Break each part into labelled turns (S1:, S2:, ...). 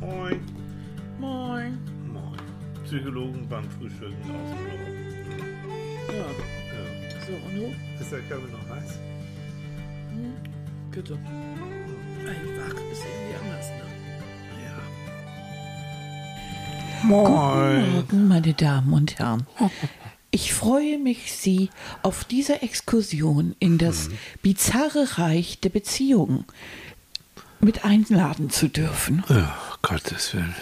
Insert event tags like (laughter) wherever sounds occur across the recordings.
S1: Moin.
S2: Moin.
S1: Moin. Psychologen beim Frühstücken aus dem Urlaub.
S2: Ja,
S1: Ja.
S2: so, und du?
S1: Ist der Körper noch heiß?
S2: Bitte. Einfach ist irgendwie anders, ne?
S1: Ja. Moin.
S2: Morgen, meine Damen und Herren. Ich freue mich, Sie auf dieser Exkursion in das bizarre Reich der Beziehungen mit einladen zu dürfen.
S1: Ja, Gottes Willen.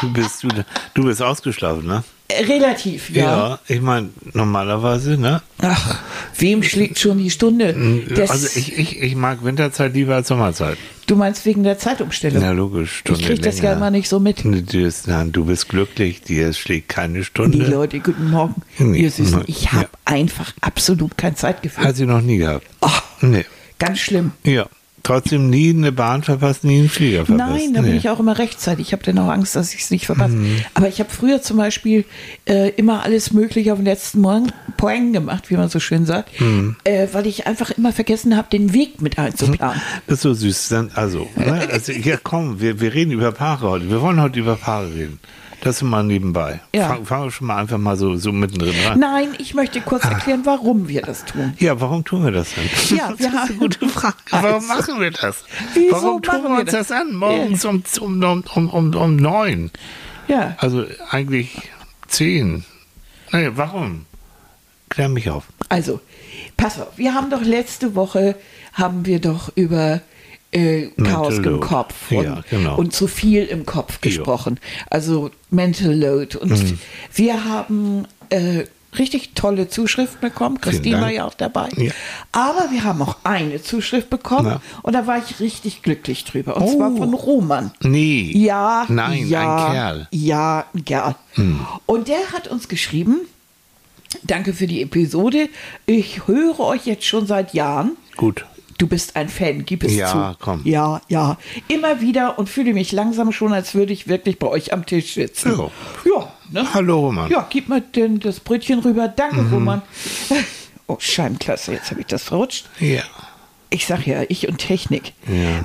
S1: Du bist, du, du bist ausgeschlafen, ne?
S2: Relativ, ja.
S1: ich meine, normalerweise, ne?
S2: Ach, wem schlägt schon die Stunde? Das,
S1: also ich, ich, ich mag Winterzeit lieber als Sommerzeit.
S2: du meinst wegen der Zeitumstellung?
S1: Na logisch, Stunde
S2: ich krieg das ja immer nicht so mit.
S1: Du, bist, nein, du bist glücklich, dir schlägt keine
S2: Die
S1: Stunde.
S2: Leute, guten Morgen.
S1: Nee,
S2: Ihr Süßen, ich habe
S1: ja.
S2: einfach absolut kein Zeitgefühl.
S1: Hat sie noch nie gehabt.
S2: Ach,
S1: Nee.
S2: ganz schlimm.
S1: Ja. Trotzdem nie eine Bahn verpasst, nie einen Flieger verpasst.
S2: Nein, da bin
S1: nee.
S2: ich auch immer rechtzeitig. Ich habe dann auch Angst, dass ich es nicht verpasse.
S1: Mhm.
S2: Aber ich habe früher zum Beispiel äh, immer alles Mögliche auf den letzten Morgen Poeng gemacht, wie man so schön sagt,
S1: Mhm.
S2: äh, weil ich einfach immer vergessen habe, den Weg mit einzuplanen. (laughs)
S1: Das ist so süß. Dann, also, ne? also, ja, komm, wir, wir reden über Paare heute. Wir wollen heute über Paare reden. Das mal nebenbei.
S2: Ja.
S1: Fang- Fangen wir schon mal einfach mal so, so mittendrin rein.
S2: Nein, ich möchte kurz
S1: Ah.
S2: erklären, warum wir das tun.
S1: Ja, warum tun wir das denn?
S2: Ja,
S1: das
S2: wir
S1: ist eine gute Frage. Warum machen wir das?
S2: wieso
S1: warum tun
S2: machen
S1: wir
S2: wir
S1: uns
S2: das?
S1: das an? Morgens um, um, um, um, um, um neun.
S2: Ja,
S1: Also eigentlich zehn. Naja, warum? Klär mich auf.
S2: also, pass auf, wir haben doch letzte Woche, haben wir doch über äh, Chaos im
S1: Load.
S2: Kopf und,
S1: Ja, genau.
S2: und zu viel im Kopf gesprochen. Also Mental Load. Und
S1: Mhm.
S2: wir haben äh, richtig tolle Zuschriften bekommen. Christine war ja auch dabei.
S1: Ja.
S2: Aber wir haben auch eine Zuschrift bekommen
S1: Na.
S2: und da war ich richtig glücklich drüber. Und
S1: Oh.
S2: zwar von Roman.
S1: Nee.
S2: Ja,
S1: Nein,
S2: ja,
S1: ein Kerl. Hm.
S2: Ja, ein Kerl. Und der hat uns geschrieben, danke für die Episode. Ich höre euch jetzt schon seit Jahren.
S1: Gut.
S2: Du bist ein Fan, gib es
S1: Ja,
S2: zu.
S1: komm.
S2: Ja, ja. Immer wieder und fühle mich langsam schon, als würde ich wirklich bei euch am Tisch sitzen.
S1: Ja.
S2: Ja, ne?
S1: Hallo, Roman.
S2: Ja, gib mal denn das Brötchen rüber. Danke,
S1: Mhm.
S2: Roman. (laughs) Oh, Scheibenklasse, jetzt habe ich das verrutscht.
S1: Ja.
S2: Ich sag ja, ich und Technik.
S1: Ja.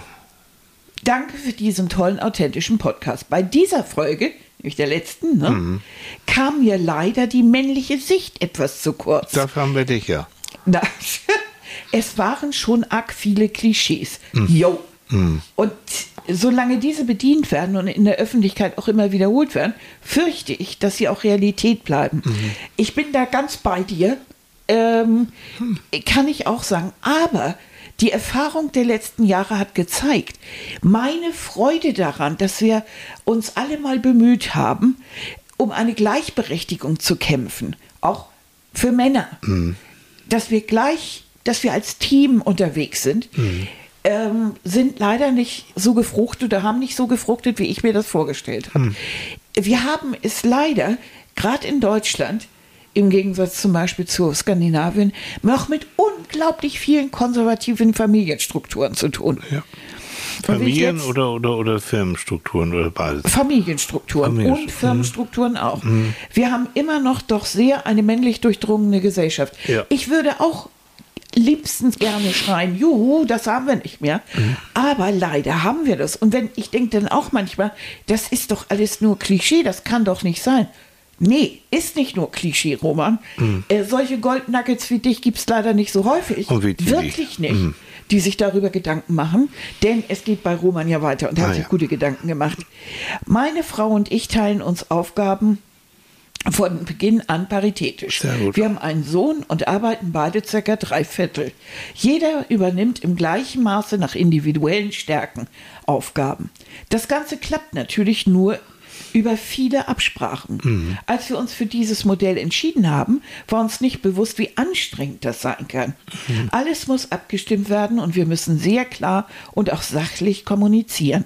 S2: Danke für diesen tollen, authentischen Podcast. Bei dieser Folge, nämlich der letzten, ne,
S1: Mhm.
S2: kam mir leider die männliche Sicht etwas zu kurz.
S1: Dafür haben wir dich ja. (laughs)
S2: Na, es waren schon arg viele Klischees.
S1: Mhm.
S2: Jo. Und solange diese bedient werden und in der Öffentlichkeit auch immer wiederholt werden, fürchte ich, dass sie auch Realität bleiben.
S1: Mhm.
S2: Ich bin da ganz bei dir. Ähm,
S1: Hm.
S2: Kann ich auch sagen. Aber die Erfahrung der letzten Jahre hat gezeigt, meine Freude daran, dass wir uns alle mal bemüht haben, um eine Gleichberechtigung zu kämpfen, auch für Männer dass wir gleich, dass wir als Team unterwegs sind, ähm, sind leider nicht so gefruchtet oder haben nicht so gefruchtet, wie ich mir das vorgestellt habe. Wir haben es leider, gerade in Deutschland, im Gegensatz zum Beispiel zu Skandinavien, noch mit unglaublich vielen konservativen Familienstrukturen zu tun.
S1: ja. Familien
S2: jetzt-
S1: oder, oder, oder Firmenstrukturen oder beides?
S2: Familienstrukturen
S1: Familienstru-
S2: und Firmenstrukturen auch. Wir haben immer noch doch sehr eine männlich durchdrungene Gesellschaft.
S1: Ja.
S2: Ich würde auch liebstens gerne schreien, juhu, das haben wir nicht mehr. Aber leider haben wir das. Und wenn ich denke dann auch manchmal, das ist doch alles nur Klischee, das kann doch nicht sein. Nee, ist nicht nur Klischee, Roman. Äh, solche Goldnuggets wie dich gibt es leider nicht so häufig.
S1: Die
S2: Wirklich nicht. Die sich darüber Gedanken machen, denn es geht bei Roman ja weiter und er hat
S1: Ah,
S2: sich
S1: ja.
S2: gute Gedanken gemacht. Meine Frau und ich teilen uns Aufgaben von Beginn an paritätisch. Wir haben einen Sohn und arbeiten beide circa drei Viertel. Jeder übernimmt im gleichen Maße nach individuellen Stärken Aufgaben. Das Ganze klappt natürlich nur über viele Absprachen. Als wir uns für dieses Modell entschieden haben, war uns nicht bewusst, wie anstrengend das sein kann. Alles muss abgestimmt werden und wir müssen sehr klar und auch sachlich kommunizieren.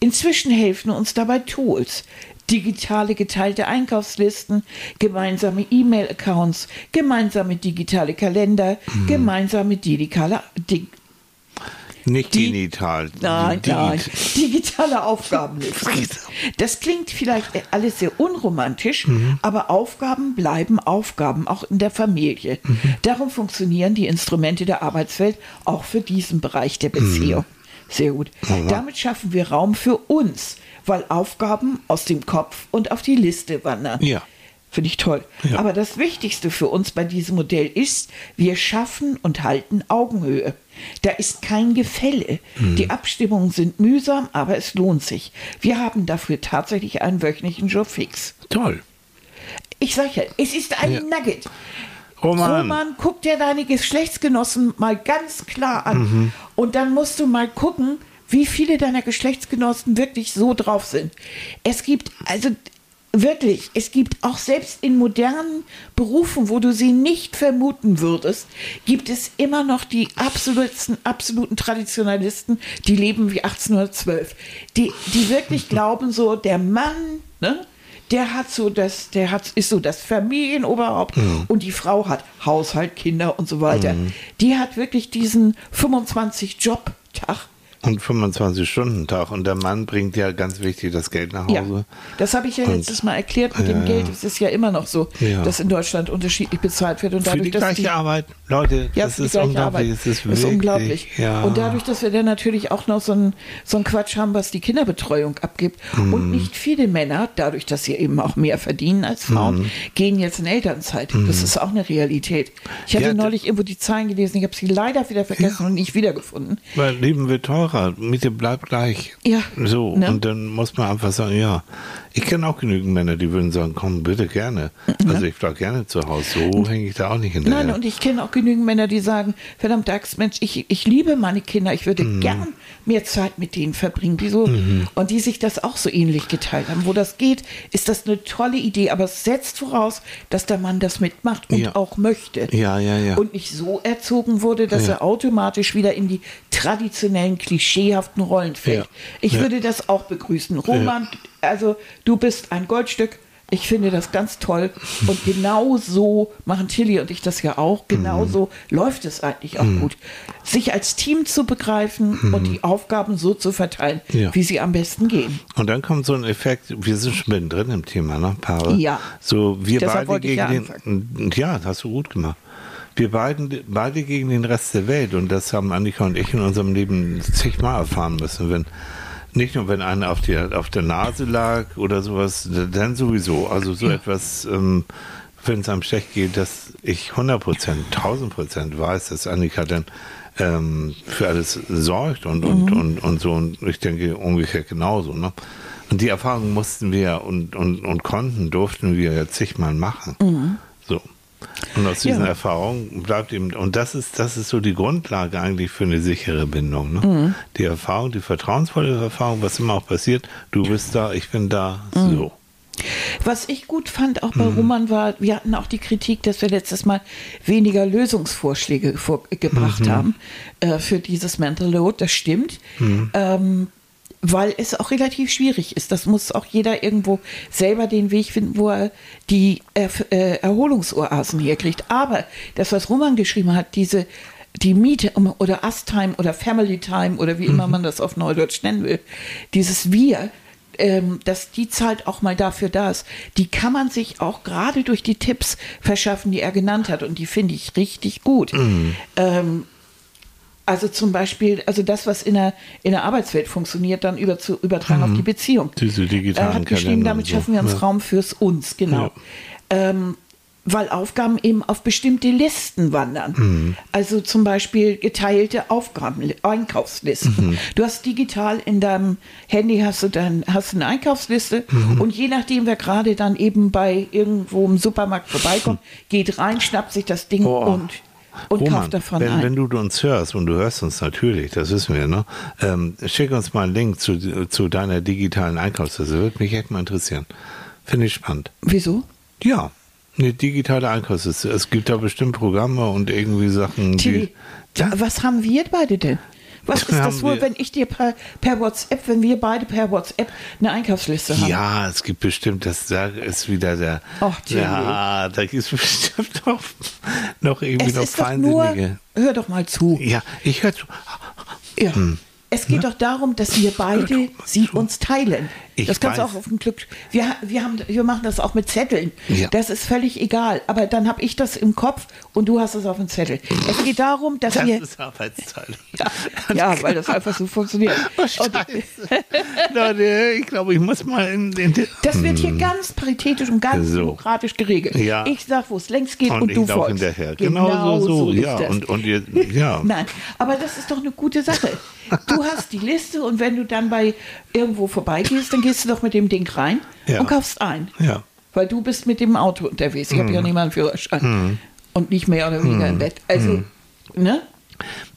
S2: Inzwischen helfen uns dabei Tools. Digitale geteilte Einkaufslisten, gemeinsame E-Mail-Accounts, gemeinsame digitale Kalender, gemeinsame digitale, dig,
S1: Nicht
S2: Die-
S1: genital.
S2: Nein,
S1: Di-
S2: nein. Digitale Aufgabenlisten. (laughs) Das klingt vielleicht alles sehr unromantisch,
S1: Mhm.
S2: aber Aufgaben bleiben Aufgaben, auch in der Familie.
S1: Mhm.
S2: Darum funktionieren die Instrumente der Arbeitswelt auch für diesen Bereich der Beziehung.
S1: Mhm.
S2: Sehr gut. Damit schaffen wir Raum für uns, weil Aufgaben aus dem Kopf und auf die Liste wandern.
S1: Ja.
S2: Finde ich toll.
S1: Ja.
S2: Aber das Wichtigste für uns bei diesem Modell ist, wir schaffen und halten Augenhöhe. Da ist kein Gefälle.
S1: Mhm.
S2: Die Abstimmungen sind mühsam, aber es lohnt sich. Wir haben dafür tatsächlich einen wöchentlichen Job fix.
S1: Toll.
S2: Ich sage ja, es ist ein
S1: Ja.
S2: Nugget.
S1: Roman.
S2: Roman, guck dir deine Geschlechtsgenossen mal ganz klar an.
S1: Mhm.
S2: Und dann musst du mal gucken, wie viele deiner Geschlechtsgenossen wirklich so drauf sind. Es gibt, also wirklich, es gibt auch selbst in modernen Berufen, wo du sie nicht vermuten würdest, gibt es immer noch die absoluten, absoluten Traditionalisten, die leben wie 1812. Die, die wirklich (laughs) glauben so, der Mann, ne? der hat so das, der hat, ist so das Familienoberhaupt und die Frau hat Haushalt, Kinder und so weiter. Die hat wirklich diesen 25 Job-Tag.
S1: Und 25-Stunden-Tag. Und der Mann bringt ja ganz wichtig das Geld nach
S2: Ja,
S1: Hause.
S2: das habe ich ja
S1: Und-
S2: letztes Mal erklärt mit dem
S1: Ja.
S2: Geld. Es ist ja immer noch so,
S1: Ja.
S2: dass in Deutschland unterschiedlich bezahlt wird. Und
S1: Für
S2: dadurch,
S1: die
S2: dass
S1: gleiche
S2: die,
S1: Arbeit. Leute,
S2: Ja,
S1: das
S2: für die
S1: ist unglaublich.
S2: Arbeit.
S1: Es ist,
S2: Das
S1: wirklich,
S2: ist unglaublich.
S1: Ja.
S2: Und dadurch, dass wir dann natürlich auch noch so einen so einen Quatsch haben, was die Kinderbetreuung abgibt.
S1: Mhm.
S2: Und nicht viele Männer, dadurch, dass sie eben auch mehr verdienen als Frauen,
S1: Mhm.
S2: gehen jetzt in Elternzeit. Das ist auch eine Realität. Ich hatte
S1: Ja,
S2: neulich irgendwo die Zahlen gelesen, ich habe sie leider wieder vergessen und nicht wiedergefunden.
S1: Weil Leben wird teurer, Miete bleibt gleich.
S2: Ja,
S1: So,
S2: ne?
S1: und dann muss man einfach sagen, ja. Ich kenne auch genügend Männer, die würden sagen, komm, bitte gerne. Also ich bleib gerne zu Hause. So hänge ich da auch nicht hinterher.
S2: Nein, und ich kenne auch genügend Männer, die sagen, verdammt Mensch, ich, ich liebe meine Kinder, ich würde
S1: Mhm.
S2: gern mehr Zeit mit denen verbringen, die so, und die sich das auch so ähnlich geteilt haben. Wo das geht, ist das eine tolle Idee, aber es setzt voraus, dass der Mann das mitmacht und
S1: Ja.
S2: auch möchte.
S1: Ja, ja, ja.
S2: Und nicht so erzogen wurde, dass
S1: Ja.
S2: er automatisch wieder in die traditionellen, klischeehaften Rollen fällt.
S1: Ja.
S2: Ich
S1: Ja.
S2: würde das auch begrüßen. Roman, also du bist ein Goldstück. Ich finde das ganz toll. Und (laughs) genau so machen Tilly und ich das ja auch. Genau so läuft es eigentlich auch gut. Sich als Team zu begreifen und die Aufgaben so zu verteilen,
S1: Ja.
S2: wie sie am besten gehen.
S1: Und dann kommt so ein Effekt, wir sind schon mittendrin im Thema, ne, Paare?
S2: Ja.
S1: So, wir
S2: Deshalb
S1: beide gegen
S2: ja
S1: den, ja, das hast du gut gemacht. Wir beiden, beide gegen den Rest der Welt und das haben Annika und ich in unserem Leben zigmal erfahren müssen, wenn, nicht nur wenn einer auf der, auf der Nase lag oder sowas, dann sowieso, also so etwas, ähm, wenn es einem schlecht geht, dass ich 100 Prozent, 1000 Prozent weiß, dass Annika dann ähm, für alles sorgt und, und, und, und so. Und ich denke umgekehrt genauso. Ne? Und die Erfahrung mussten wir und, und, und konnten, durften wir ja zigmal machen. So. Und aus diesen
S2: Ja.
S1: Erfahrungen bleibt eben, und das ist, das ist so die Grundlage eigentlich für eine sichere Bindung. Ne? Die Erfahrung, die vertrauensvolle Erfahrung, was immer auch passiert, du bist da, ich bin da, so.
S2: Was ich gut fand auch
S1: Mhm.
S2: bei Roman war, wir hatten auch die Kritik, dass wir letztes Mal weniger Lösungsvorschläge vorgebracht
S1: Mhm.
S2: haben äh, für dieses Mental Load. Das stimmt.
S1: Mhm.
S2: Ähm, weil es auch relativ schwierig ist. Das muss auch jeder irgendwo selber den Weg finden, wo er die Erf äh, Erholungsoasen herkriegt. Aber das, was Roman geschrieben hat, diese die Miete oder Us-Time oder Family Time oder wie
S1: Mhm.
S2: immer man das auf Neudeutsch nennen will, dieses Wir, ähm, dass die Zeit auch mal dafür da ist, die kann man sich auch gerade durch die Tipps verschaffen, die er genannt hat. Und die finde ich richtig gut.
S1: Mhm.
S2: Ähm, also zum Beispiel, also das, was in der, in der Arbeitswelt funktioniert, dann über zu übertragen auf die Beziehung.
S1: Mhm. Diese digitalen
S2: Er hat geschrieben,
S1: Kalender
S2: damit
S1: so.
S2: schaffen wir uns
S1: Ja.
S2: Raum fürs Uns, genau. Ähm, weil Aufgaben eben auf bestimmte Listen wandern.
S1: Mhm.
S2: Also zum Beispiel geteilte Aufgaben, Einkaufslisten.
S1: Mhm.
S2: Du hast digital in deinem Handy hast du dann hast du eine Einkaufsliste
S1: Mhm.
S2: und je nachdem, wer gerade dann eben bei irgendwo im Supermarkt vorbeikommt, geht rein, schnappt sich das Ding
S1: Oh.
S2: und, und
S1: Roman,
S2: kauft davon
S1: wenn,
S2: ein.
S1: wenn du uns hörst, und du hörst uns natürlich, das wissen wir, ne? Ähm, schick uns mal einen Link zu, zu deiner digitalen Einkaufsliste. Würde mich echt mal interessieren. Finde ich spannend.
S2: Wieso?
S1: Ja, eine digitale Einkaufsliste. Es gibt da bestimmt Programme und irgendwie Sachen,
S2: Tilly,
S1: die. Ja,
S2: was haben wir beide denn? Was ist das wohl, wenn ich dir per, per WhatsApp, wenn wir beide per WhatsApp eine Einkaufsliste haben?
S1: ja, es gibt bestimmt, das da ist wieder der.
S2: Ach, Tilly.
S1: ja, da gibt es (laughs) bestimmt noch, noch irgendwie
S2: Es
S1: noch
S2: ist doch nur,
S1: feinsinnige.
S2: hör doch mal zu.
S1: Ja, ich höre zu.
S2: Ja. Es geht doch darum, dass wir beide sie uns teilen.
S1: Ich
S2: das kannst du auch auf dem Glück. Wir, wir, haben, wir machen das auch mit Zetteln.
S1: Ja.
S2: Das ist völlig egal. Aber dann habe ich das im Kopf und du hast es auf dem Zettel. Es geht darum, dass
S1: Das
S2: wir.
S1: ist Arbeitsteilung. (laughs)
S2: Ja, ja, weil das einfach so funktioniert. (laughs)
S1: Oh. Leute, ich glaube, ich muss mal in, in
S2: das wird hier ganz paritätisch und ganz
S1: Hm. So.
S2: demokratisch geregelt.
S1: Ja.
S2: Ich sag, wo es längst geht und,
S1: und
S2: du folgst.
S1: hinterher. Genau, so, so,
S2: ist
S1: ja.
S2: das.
S1: Und, und ihr, ja. (laughs)
S2: Nein, aber das ist doch eine gute Sache. Du hast die Liste und wenn du dann bei irgendwo vorbeigehst, dann gehst du doch mit dem Ding rein
S1: Ja.
S2: und kaufst ein.
S1: Ja.
S2: Weil du bist mit dem Auto unterwegs. Ich habe ja nicht mal einen Führerschein. Und nicht mehr oder weniger im Bett. Also, ne?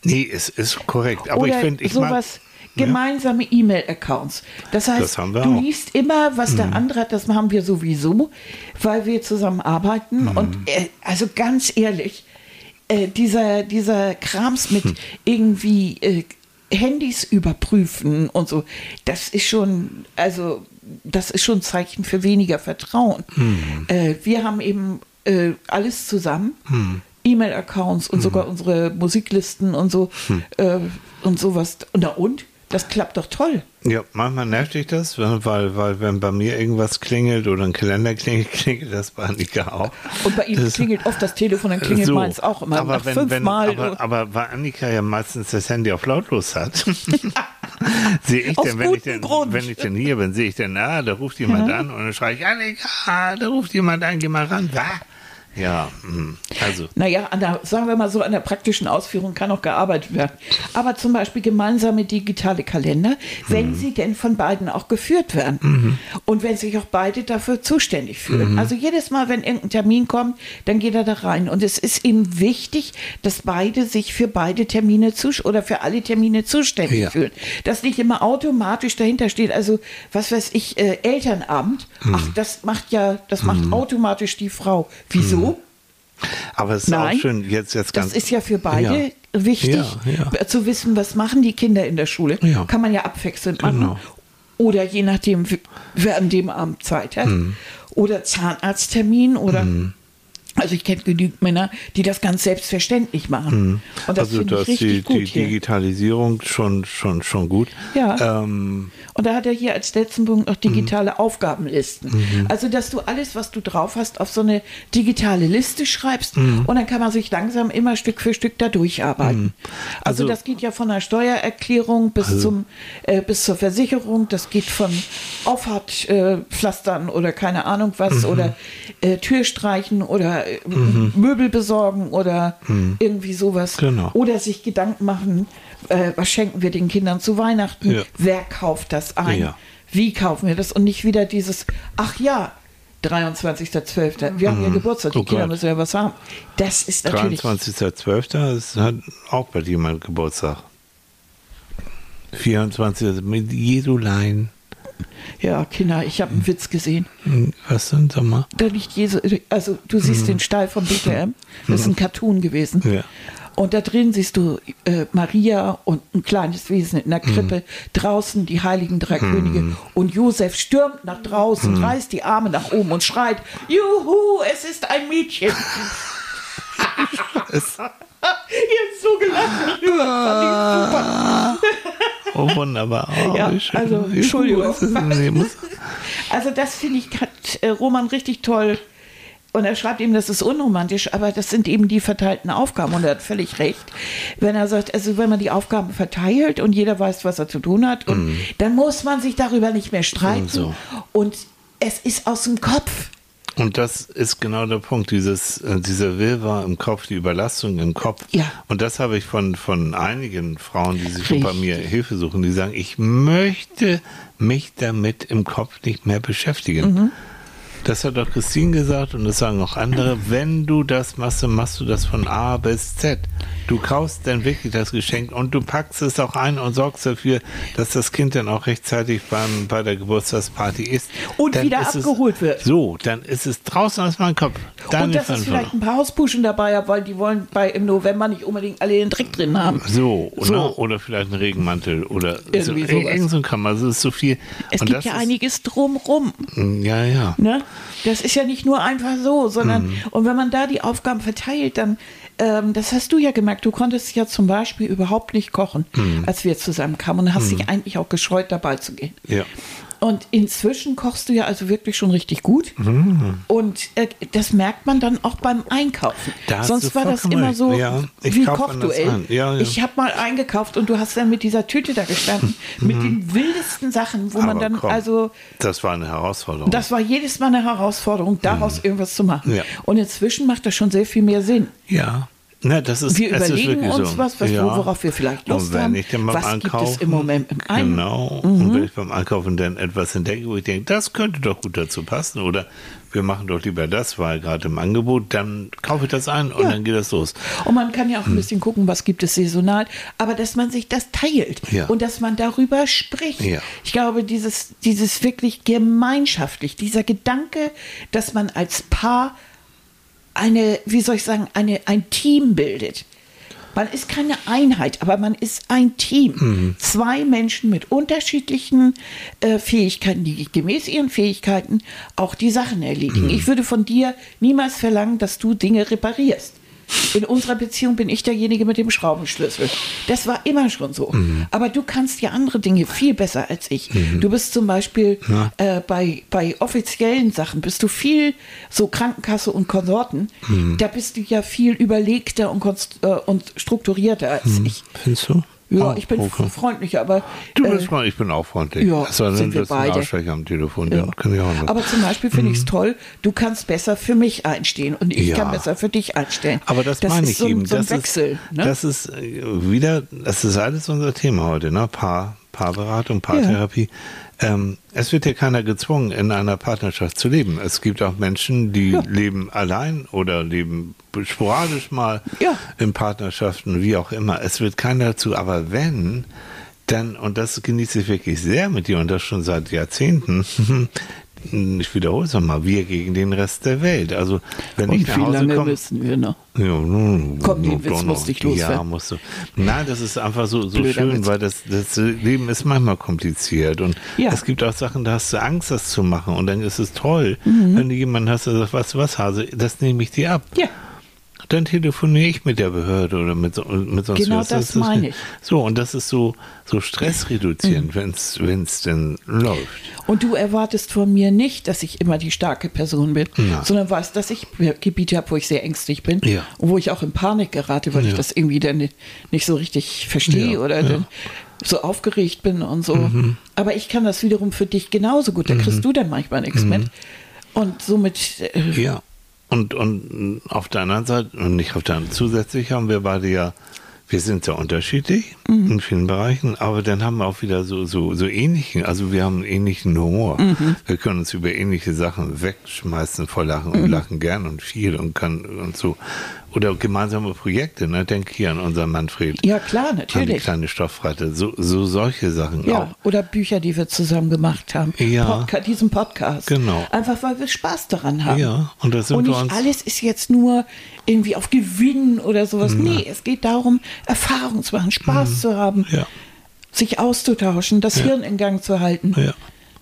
S1: Nee, es ist korrekt. Aber
S2: oder
S1: ich finde, ich mag,
S2: sowas, gemeinsame E-Mail-Accounts. Das heißt,
S1: Das
S2: du
S1: auch.
S2: Liest immer, was der andere hat, das haben wir sowieso, weil wir zusammen arbeiten. Und äh, also ganz ehrlich, äh, dieser, dieser Krams mit
S1: Hm.
S2: irgendwie äh, Handys überprüfen und so, das ist schon, also das ist schon ein Zeichen für weniger Vertrauen.
S1: Hm.
S2: Äh, wir haben eben äh, alles zusammen. E-Mail-Accounts und sogar unsere Musiklisten und so äh, und sowas. Na und? Das klappt doch toll.
S1: Ja, manchmal nervt dich das, weil, weil, wenn bei mir irgendwas klingelt oder ein Kalender klingelt, (laughs) klingelt das bei Annika auch.
S2: Und bei ihm
S1: Das-
S2: klingelt oft das Telefon, dann klingelt
S1: So.
S2: meins auch immer
S1: aber wenn, wenn,
S2: fünfmal.
S1: aber, aber weil Annika ja meistens das Handy auf lautlos hat, (laughs) sehe ich denn, wenn ich denn,
S2: Grund.
S1: wenn ich denn hier bin, sehe ich denn, ah, da ruft jemand an und dann schreie ich, Annika, da ruft jemand an, geh mal ran. Was? Ja, hm, also,
S2: Naja, an der, sagen wir mal so, an der praktischen Ausführung kann auch gearbeitet werden. Aber zum Beispiel gemeinsame digitale Kalender, wenn sie denn von beiden auch geführt werden. Und wenn sich auch beide dafür zuständig fühlen. Also jedes Mal, wenn irgendein Termin kommt, dann geht er da rein. Und es ist eben wichtig, dass beide sich für beide Termine oder für alle Termine zuständig
S1: Ja.
S2: fühlen. Dass nicht immer automatisch dahinter steht, also was weiß ich, äh, Elternabend, ach, das macht ja, das macht automatisch die Frau. Wieso?
S1: Aber es ist
S2: Nein,
S1: auch schön, jetzt, jetzt ganz.
S2: Das ist ja für beide
S1: Ja.
S2: wichtig,
S1: Ja, ja.
S2: zu wissen, was machen die Kinder in der Schule. Kann man ja abwechselnd machen.
S1: Genau.
S2: Oder je nachdem, wer an dem Abend Zeit hat.
S1: Mhm.
S2: Oder Zahnarzttermin oder. Also ich kenne genügend Männer, die das ganz selbstverständlich machen. Und das
S1: also, da ist die, die. Digitalisierung schon, schon, schon gut.
S2: Ja.
S1: Ähm,
S2: Und da hat er hier als letzten Punkt noch digitale
S1: Mhm.
S2: Aufgabenlisten. Also, dass du alles, was du drauf hast, auf so eine digitale Liste schreibst
S1: Mhm.
S2: und dann kann man sich langsam immer Stück für Stück da durcharbeiten. Also,
S1: Also-
S2: das geht ja von der Steuererklärung bis, zum, äh, bis zur Versicherung, das geht von Auffahrtpflastern äh, oder keine Ahnung was
S1: Mhm.
S2: oder äh, Türstreichen oder äh, Möbel besorgen oder irgendwie sowas.
S1: Genau.
S2: Oder sich Gedanken machen, äh, was schenken wir den Kindern zu Weihnachten?
S1: Ja.
S2: Wer kauft das ein?
S1: Ja.
S2: Wie kaufen wir das? Und nicht wieder dieses, ach ja, 23.12. Wir haben ja Geburtstag, die
S1: Oh
S2: Kinder
S1: Gott.
S2: müssen ja was haben. Das ist natürlich.
S1: 23.12. ist hat auch bei jemand Geburtstag. 24. mit Jesulein.
S2: Ja, Kinder, ich habe einen Witz gesehen.
S1: Hm, Was denn, sag mal?
S2: Da liegt Jesu, also du siehst den Stall von BTM. Das ist ein Cartoon gewesen.
S1: Ja.
S2: Und da drin siehst du äh, Maria und ein kleines Wesen in der Krippe, draußen die heiligen drei Könige. Und Josef stürmt nach draußen, reißt die Arme nach oben und schreit, Juhu, es ist ein Mädchen. (laughs) Jetzt (laughs) so gelacht. Super.
S1: Oh, wunderbar. Oh,
S2: Ja,
S1: schön.
S2: also, Entschuldigung. (laughs) Also das finde ich hat äh, Roman richtig toll. Und er schreibt eben, das ist unromantisch, aber das sind eben die verteilten Aufgaben. Und er hat völlig recht, wenn er sagt, also wenn man die Aufgaben verteilt und jeder weiß, was er zu tun hat, und dann muss man sich darüber nicht mehr streiten.
S1: Mhm. So.
S2: Und es ist aus dem Kopf.
S1: Und das ist genau der Punkt, dieses, äh, dieser Wirrwarr im Kopf, die Überlastung im Kopf.
S2: Ja.
S1: Und das habe ich von, von einigen Frauen, die sich bei mir Hilfe suchen, die sagen, ich möchte mich damit im Kopf nicht mehr beschäftigen.
S2: Mhm.
S1: Das hat auch Christine gesagt und das sagen auch andere. Wenn du das machst, dann machst du das von A bis Z. Du kaufst dann wirklich das Geschenk und du packst es auch ein und sorgst dafür, dass das Kind dann auch rechtzeitig beim, bei der Geburtstagsparty ist.
S2: Und
S1: Dann
S2: wieder
S1: es-
S2: abgeholt wird.
S1: So, dann ist es draußen aus meinem Kopf. Dann
S2: und dass
S1: ist
S2: es
S1: dann
S2: vielleicht ein paar Hausbuschen dabei hat, weil die wollen bei im November nicht unbedingt alle den Dreck drin haben.
S1: so,
S2: So.
S1: Ne? oder vielleicht ein Regenmantel oder
S2: Irgendwie
S1: so, irgend so ein Kram. Also es ist so viel.
S2: Es
S1: und
S2: gibt ja
S1: ist,
S2: einiges drumrum.
S1: Ja, ja.
S2: Ne? Das ist ja nicht nur einfach so, sondern
S1: Mhm.
S2: und wenn man da die Aufgaben verteilt, dann, ähm, das hast du ja gemerkt, du konntest ja zum Beispiel überhaupt nicht kochen,
S1: Mhm.
S2: als wir zusammenkamen und hast dich eigentlich auch gescheut, dabei zu gehen.
S1: Ja.
S2: Und inzwischen kochst du ja also wirklich schon richtig gut. Und äh, das merkt man dann auch beim Einkaufen.
S1: Da
S2: Sonst war das immer so
S1: Ja,
S2: wie Kochduell.
S1: Ja, ja.
S2: Ich habe mal eingekauft und du hast dann mit dieser Tüte da gestanden, (laughs) mit den wildesten Sachen, wo man
S1: Mhm. Aber
S2: dann
S1: komm,
S2: also
S1: Das war eine Herausforderung.
S2: das war jedes Mal eine Herausforderung, daraus irgendwas zu machen.
S1: Mhm.
S2: Und inzwischen macht das schon sehr viel mehr Sinn.
S1: ja. Na, das ist,
S2: Wir
S1: ist
S2: überlegen
S1: wirklich
S2: uns
S1: so.
S2: was, was
S1: ja.
S2: worauf wir vielleicht Lust
S1: und wenn
S2: haben.
S1: Ich dann beim
S2: Was gibt es im Moment im Ein-
S1: Genau. Und wenn ich beim Einkaufen dann etwas entdecke, wo ich denke, das könnte doch gut dazu passen oder wir machen doch lieber das, weil gerade im Angebot, dann kaufe ich das ein und
S2: Ja.
S1: dann geht das los.
S2: Und man kann ja auch ein bisschen gucken, was gibt es saisonal, aber dass man sich das teilt
S1: Ja.
S2: und dass man darüber spricht.
S1: Ja.
S2: Ich glaube, dieses, dieses wirklich gemeinschaftlich, dieser Gedanke, dass man als Paar eine, wie soll ich sagen, eine, ein Team bildet. Man ist keine Einheit, aber man ist ein Team.
S1: Mhm.
S2: Zwei Menschen mit unterschiedlichen äh, Fähigkeiten, die gemäß ihren Fähigkeiten auch die Sachen erledigen.
S1: Mhm.
S2: Ich würde von dir niemals verlangen, dass du Dinge reparierst. In unserer Beziehung bin ich derjenige mit dem Schraubenschlüssel. Das war immer schon so.
S1: Mhm.
S2: Aber du kannst ja andere Dinge viel besser als ich. Du bist zum Beispiel
S1: Ja.
S2: äh, bei, bei offiziellen Sachen, bist du viel so Krankenkasse und Konsorten,
S1: Mhm.
S2: da bist du ja viel überlegter und, äh, und strukturierter als ich.
S1: Findest du?
S2: Ja,
S1: Oh,
S2: ich bin
S1: okay.
S2: freundlicher, aber
S1: Du
S2: äh,
S1: bist mal, ich bin auch freundlich.
S2: ja,
S1: denn,
S2: sind wir
S1: das
S2: beide.
S1: Arschlöcher am Telefon,
S2: Ja. Aber zum Beispiel finde ich es toll, du kannst besser für mich einstehen und ich
S1: Mhm. Ja.
S2: kann besser für dich einstellen.
S1: Aber das, meine
S2: ist
S1: ich
S2: so,
S1: eben.
S2: So ein
S1: das
S2: Wechsel.
S1: ist,
S2: ne?
S1: das ist äh, wieder, das ist alles unser Thema heute, ne? Paar, Paarberatung, Paartherapie. Ähm, es wird ja keiner gezwungen, in einer Partnerschaft zu leben. Es gibt auch Menschen, die
S2: Ja.
S1: leben allein oder leben sporadisch mal
S2: Ja.
S1: in Partnerschaften, wie auch immer. Es wird keiner dazu, aber wenn, dann, und das genieße ich wirklich sehr mit dir und das schon seit Jahrzehnten, (laughs) ich wiederhole es nochmal, wir gegen den Rest der Welt. Also, wenn ich
S2: und
S1: nach
S2: wie
S1: Hause
S2: lange
S1: komme.
S2: müssen wir noch?
S1: Ja, nun,
S2: Komm, den Witz musste ich loswerden.
S1: Ja, musst du. Nein, das ist einfach so, so
S2: Blöder
S1: schön,
S2: Witz.
S1: weil das, das Leben ist manchmal kompliziert. Und
S2: Ja.
S1: es gibt auch Sachen, da hast du Angst, das zu machen. Und dann ist es toll,
S2: Mhm.
S1: wenn du jemanden hast, der sagt, du was, Hase, das nehme ich dir ab.
S2: Ja.
S1: Dann telefoniere ich mit der Behörde oder mit, so- mit sonst
S2: Genau
S1: was.
S2: das
S1: ist-
S2: meine ich.
S1: So, und das ist so, so
S2: Mhm.
S1: stressreduzierend, wenn's wenn es denn läuft.
S2: Und du erwartest von mir nicht, dass ich immer die starke Person bin,
S1: Ja.
S2: sondern weißt, dass ich Gebiete habe, wo ich sehr ängstlich bin
S1: Ja.
S2: und wo ich auch in Panik gerate, weil ich
S1: Ja.
S2: das irgendwie dann nicht, so richtig verstehe oder.
S1: Mhm.
S2: so aufgeregt bin und so. Aber ich kann das wiederum für dich genauso gut. Da kriegst du dann manchmal nichts
S1: Mhm.
S2: mit. Und somit, äh,
S1: Ja. Und, und auf der anderen Seite, und nicht auf der anderen, zusätzlich haben wir beide ja, wir sind sehr unterschiedlich
S2: Mhm.
S1: in vielen Bereichen, aber dann haben wir auch wieder so, so, so ähnlichen, also wir haben einen ähnlichen Humor.
S2: Mhm.
S1: Wir können uns über ähnliche Sachen wegschmeißen vor Lachen
S2: Mhm.
S1: und lachen gern und viel und kann und so. Oder gemeinsame Projekte, ne? Denk hier an unseren Manfred.
S2: ja klar,
S1: An die
S2: natürlich.
S1: kleine Stoffratte. So, so solche Sachen
S2: Ja,
S1: auch.
S2: oder Bücher, die wir zusammen gemacht haben.
S1: Ja.
S2: Podca diesen Podcast.
S1: Genau.
S2: Einfach weil wir Spaß daran haben.
S1: Ja, und da sind
S2: und
S1: wir
S2: nicht alles ist jetzt nur irgendwie auf Gewinn oder sowas. Nee, es geht darum, Erfahrung zu machen, Spaß zu haben,
S1: Mhm. Ja.
S2: sich auszutauschen, das
S1: Ja.
S2: Hirn in Gang zu halten,
S1: Ja.